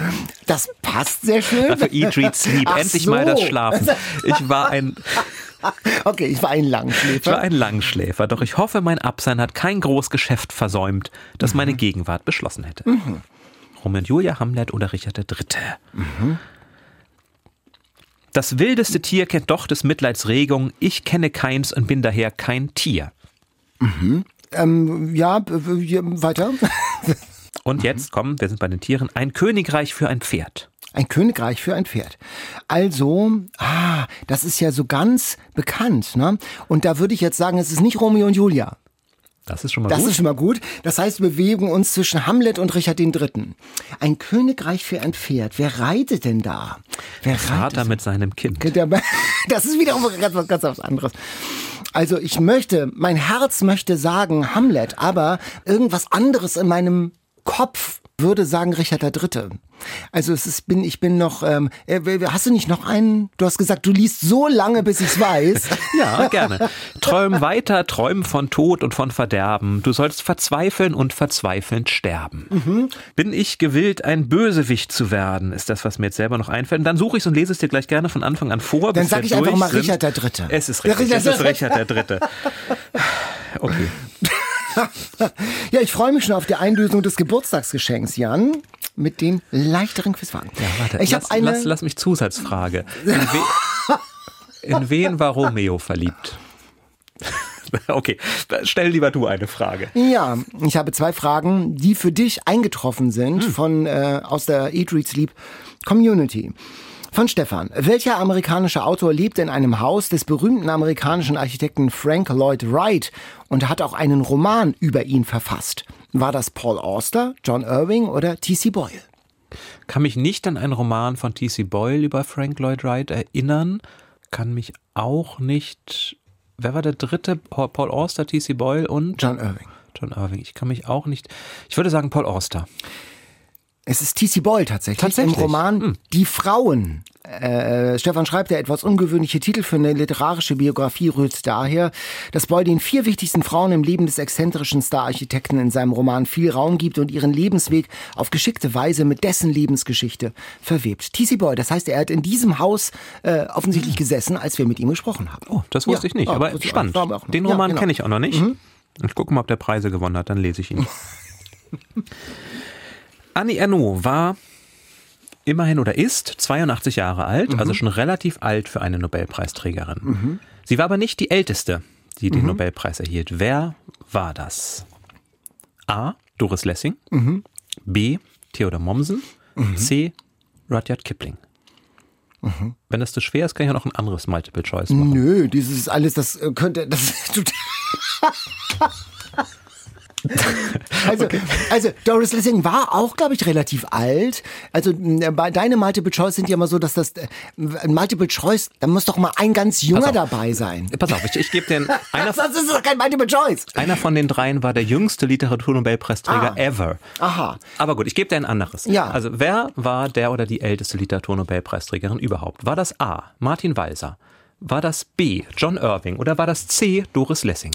Das passt sehr schön. Dafür Eat, Read, Sleep. Endlich so. mal das Schlafen. Ich war ein... Okay, ich war ein Langschläfer. Ich war ein Langschläfer, doch ich hoffe, mein Absein hat kein Großgeschäft versäumt, das mhm. meine Gegenwart beschlossen hätte. Mhm. Romeo und Julia, Hamlet oder Richard III. Mhm. Das wildeste Tier kennt doch des Mitleids Regung. Ich kenne keins und bin daher kein Tier. Mhm. Ähm, ja, weiter. und jetzt, komm, wir sind bei den Tieren. Ein Königreich für ein Pferd. Ein Königreich für ein Pferd. Also, ah, das ist ja so ganz bekannt, ne? Und da würde ich jetzt sagen, es ist nicht Romeo und Julia. Das ist schon mal das gut. Das ist schon mal gut. Das heißt, wir bewegen uns zwischen Hamlet und Richard III. Ein Königreich für ein Pferd. Wer reitet denn da? Wer Vater mit seinem Kind. Das ist wiederum ganz, ganz, ganz was anderes. Also ich möchte, mein Herz möchte sagen Hamlet, aber irgendwas anderes in meinem Kopf würde sagen Richard III. Also es ist, bin, ich bin noch, ähm, äh, hast du nicht noch einen? Du hast gesagt, du liest so lange, bis ich's weiß. ja, gerne. Träum weiter, träum von Tod und von Verderben. Du sollst verzweifeln und verzweifelnd sterben. Mhm. Bin ich gewillt, ein Bösewicht zu werden? Ist das, was mir jetzt selber noch einfällt? Und dann suche ich es und lese es dir gleich gerne von Anfang an vor. Dann sag ich einfach mal. Richard III. Es ist richtig, es ist Richard III. Okay. ja, ich freue mich schon auf die Einlösung des Geburtstagsgeschenks, Jan, mit den leichteren Quizfragen. Ja, warte, ich lass, eine... lass, lass mich Zusatzfrage. In, we in wen war Romeo verliebt? Okay, stell lieber du eine Frage. Ja, ich habe zwei Fragen, die für dich eingetroffen sind hm. von äh, aus der Eat Read Sleep Community. Von Stefan. Welcher amerikanische Autor lebt in einem Haus des berühmten amerikanischen Architekten Frank Lloyd Wright und hat auch einen Roman über ihn verfasst? War das Paul Auster, John Irving oder T.C. Boyle? Kann mich nicht an einen Roman von T.C. Boyle über Frank Lloyd Wright erinnern. Kann mich auch nicht. Wer war der dritte? Paul Auster, T.C. Boyle und? John Irving. John Irving. Ich kann mich auch nicht. Ich würde sagen Paul Auster. Es ist T.C. Boyle tatsächlich, tatsächlich. im Roman hm. Die Frauen. Äh, Stefan schreibt, der etwas ungewöhnliche Titel für eine literarische Biografie rührt daher, dass Boyle den vier wichtigsten Frauen im Leben des exzentrischen Star-Architekten in seinem Roman viel Raum gibt und ihren Lebensweg auf geschickte Weise mit dessen Lebensgeschichte verwebt. T.C. Boyle, das heißt, er hat in diesem Haus äh, offensichtlich gesessen, als wir mit ihm gesprochen haben. Oh, das wusste ja. ich nicht, aber oh, spannend. Den Roman ja, genau. kenne ich auch noch nicht. Mhm. Ich gucke mal, ob der Preise gewonnen hat, dann lese ich ihn. Annie Ernaux war immerhin oder ist 82 Jahre alt, mhm. also schon relativ alt für eine Nobelpreisträgerin. Mhm. Sie war aber nicht die älteste, die den mhm. Nobelpreis erhielt. Wer war das? A. Doris Lessing. Mhm. B. Theodor Mommsen. Mhm. C. Rudyard Kipling. Mhm. Wenn das zu schwer ist, kann ich auch noch ein anderes Multiple Choice machen. Nö, dieses alles, das könnte, das total. also, okay. also Doris Lessing war auch, glaube ich, relativ alt. Also deine Multiple Choice sind ja immer so, dass das äh, Multiple Choice, da muss doch mal ein ganz junger dabei sein. Pass auf, ich, ich gebe dir einer. das ist doch kein Multiple Choice. Einer von den dreien war der jüngste Literaturnobelpreisträger ah. ever. Aha. Aber gut, ich gebe dir ein anderes. Ja. Also wer war der oder die älteste Literaturnobelpreisträgerin überhaupt? War das A. Martin Walser? War das B. John Irving oder war das C. Doris Lessing?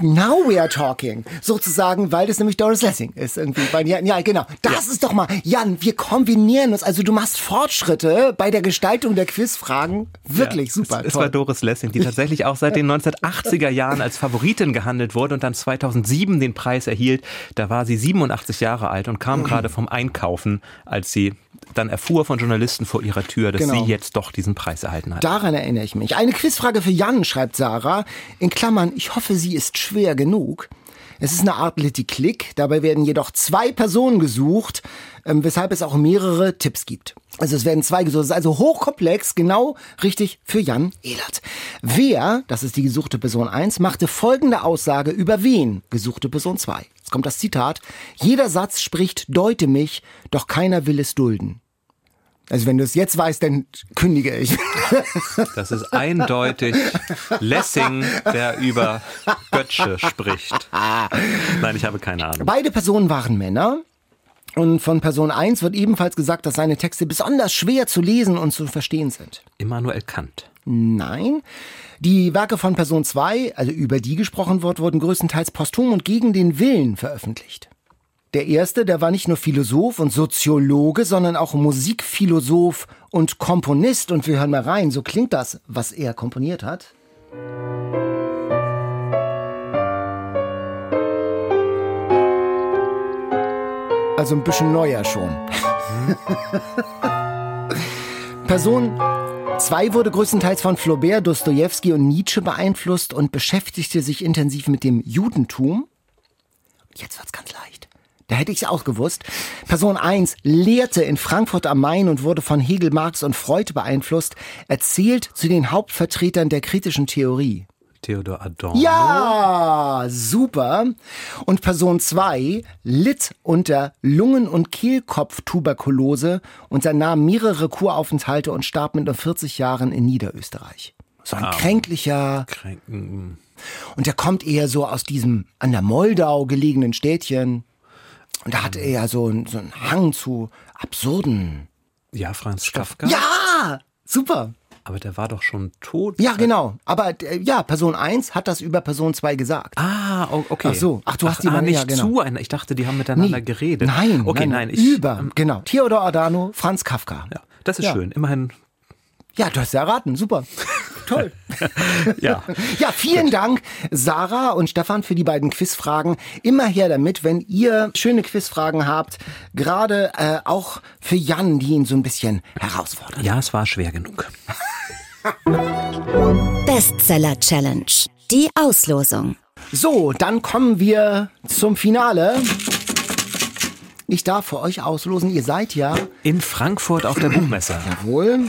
Now we are talking. Sozusagen, weil das nämlich Doris Lessing ist irgendwie. Ja, ja genau. Das ja. ist doch mal, Jan, wir kombinieren uns. Also du machst Fortschritte bei der Gestaltung der Quizfragen. Wirklich ja, super. Es, es, war Doris Lessing, die tatsächlich auch seit den 1980er Jahren als Favoritin gehandelt wurde und dann 2007 den Preis erhielt. Da war sie 87 Jahre alt und kam mhm. gerade vom Einkaufen, als sie dann erfuhr von Journalisten vor ihrer Tür, dass genau. sie jetzt doch diesen Preis erhalten hat. Daran erinnere ich mich. Eine Quizfrage für Jan, schreibt Sarah. In Klammern, ich hoffe, sie ist schwer genug. Es ist eine Art Litty-Click. Dabei werden jedoch zwei Personen gesucht, ähm, weshalb es auch mehrere Tipps gibt. Also es werden zwei gesucht. Es ist also hochkomplex, genau richtig für Jan Ehlert. Wer, das ist die gesuchte Person 1, machte folgende Aussage über wen, gesuchte Person 2. Jetzt kommt das Zitat. Jeder Satz spricht, deute mich, doch keiner will es dulden. Also wenn du es jetzt weißt, dann kündige ich. Das ist eindeutig Lessing, der über Götze spricht. Nein, ich habe keine Ahnung. Beide Personen waren Männer. Und von Person 1 wird ebenfalls gesagt, dass seine Texte besonders schwer zu lesen und zu verstehen sind. Immanuel Kant. Nein. Die Werke von Person 2, also über die gesprochen wird, wurden größtenteils posthum und gegen den Willen veröffentlicht. Der erste, der war nicht nur Philosoph und Soziologe, sondern auch Musikphilosoph und Komponist. Und wir hören mal rein, so klingt das, was er komponiert hat. Also ein bisschen neuer schon. Person 2 wurde größtenteils von Flaubert, Dostoevsky und Nietzsche beeinflusst und beschäftigte sich intensiv mit dem Judentum. Jetzt wird's ganz leicht. Da hätte ich es auch gewusst. Person 1 lehrte in Frankfurt am Main und wurde von Hegel, Marx und Freud beeinflusst, erzählt zu den Hauptvertretern der kritischen Theorie. Theodor Adorno. Ja, super. Und Person 2 litt unter Lungen- und Kehlkopftuberkulose und er nahm mehrere Kuraufenthalte und starb mit nur 40 Jahren in Niederösterreich. So ein ah, kränklicher. Kränken. Und er kommt eher so aus diesem an der Moldau gelegenen Städtchen. Und da hatte er ja so, einen- so einen Hang zu absurden. Ja, Franz Kafka. Ja, super. Aber der war doch schon tot. Ja, genau. Aber äh, ja, Person 1 hat das über Person 2 gesagt. Ah, okay. Ach so. Ach, du hast die ah, mal- nicht ja, genau. zu. ein- Ich dachte, die haben miteinander Nee. geredet. Nein, Okay, nein, nein. ich, über. ähm, genau. Theodor Adorno, Franz Kafka. Ja, das ist Ja. schön. Immerhin. Ja, du hast ja erraten. Super. Toll. Ja. Ja, vielen Dank, Sarah und Stefan, für die beiden Quizfragen. Immer her damit, wenn ihr schöne Quizfragen habt, gerade äh, auch für Jan, die ihn so ein bisschen herausfordern. Ja, es war schwer genug. Bestseller Challenge. Die Auslosung. So, dann kommen wir zum Finale. Ich darf für euch auslosen, ihr seid ja In Frankfurt auf der Buchmesse. wohl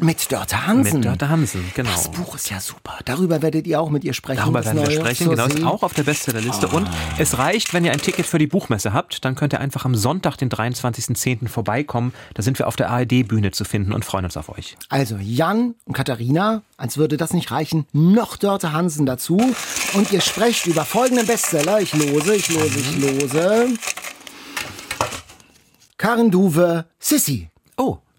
mit Dörte Hansen. Mit Dörte Hansen, genau. Das Buch ist ja super. Darüber werdet ihr auch mit ihr sprechen. Darüber werden wir sprechen. Genau, ist auch auf der Bestsellerliste. Und es reicht, wenn ihr ein Ticket für die Buchmesse habt, dann könnt ihr einfach am Sonntag, den 23.10. vorbeikommen. Da sind wir auf der ARD-Bühne zu finden und freuen uns auf euch. Also Jan und Katharina, als würde das nicht reichen, noch Dörte Hansen dazu. Und ihr sprecht über folgenden Bestseller. Ich lose, ich lose, ich lose. Karin Duwe, Sissi.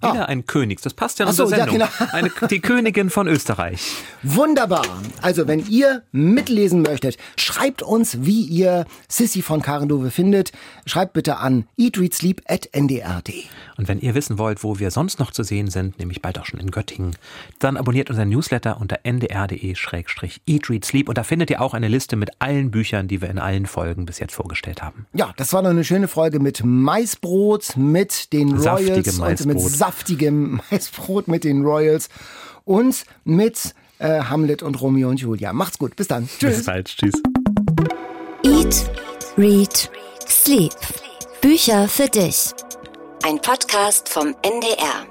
Wieder ein Königs. Das passt ja in Ah. So, unsere ja, Sendung. genau. Eine, die Königin von Österreich. Wunderbar. Also, wenn ihr mitlesen möchtet, schreibt uns, wie ihr Sissy von Karin Duwe findet. Schreibt bitte an eatreadsleep.ndr.de. Und wenn ihr wissen wollt, wo wir sonst noch zu sehen sind, nämlich bald auch schon in Göttingen, dann abonniert unseren Newsletter unter ndr.de-eatreadsleep und da findet ihr auch eine Liste mit allen Büchern, die wir in allen Folgen bis jetzt vorgestellt haben. Ja, das war noch eine schöne Folge mit Maisbrot, mit den Royals und mit Maisbrot. Saftigem Maisbrot mit den Royals und mit äh, Hamlet und Romeo und Julia. Macht's gut, bis dann. Tschüss. Bis bald. Tschüss. Eat, Read, Sleep. Bücher für dich. Ein Podcast vom NDR.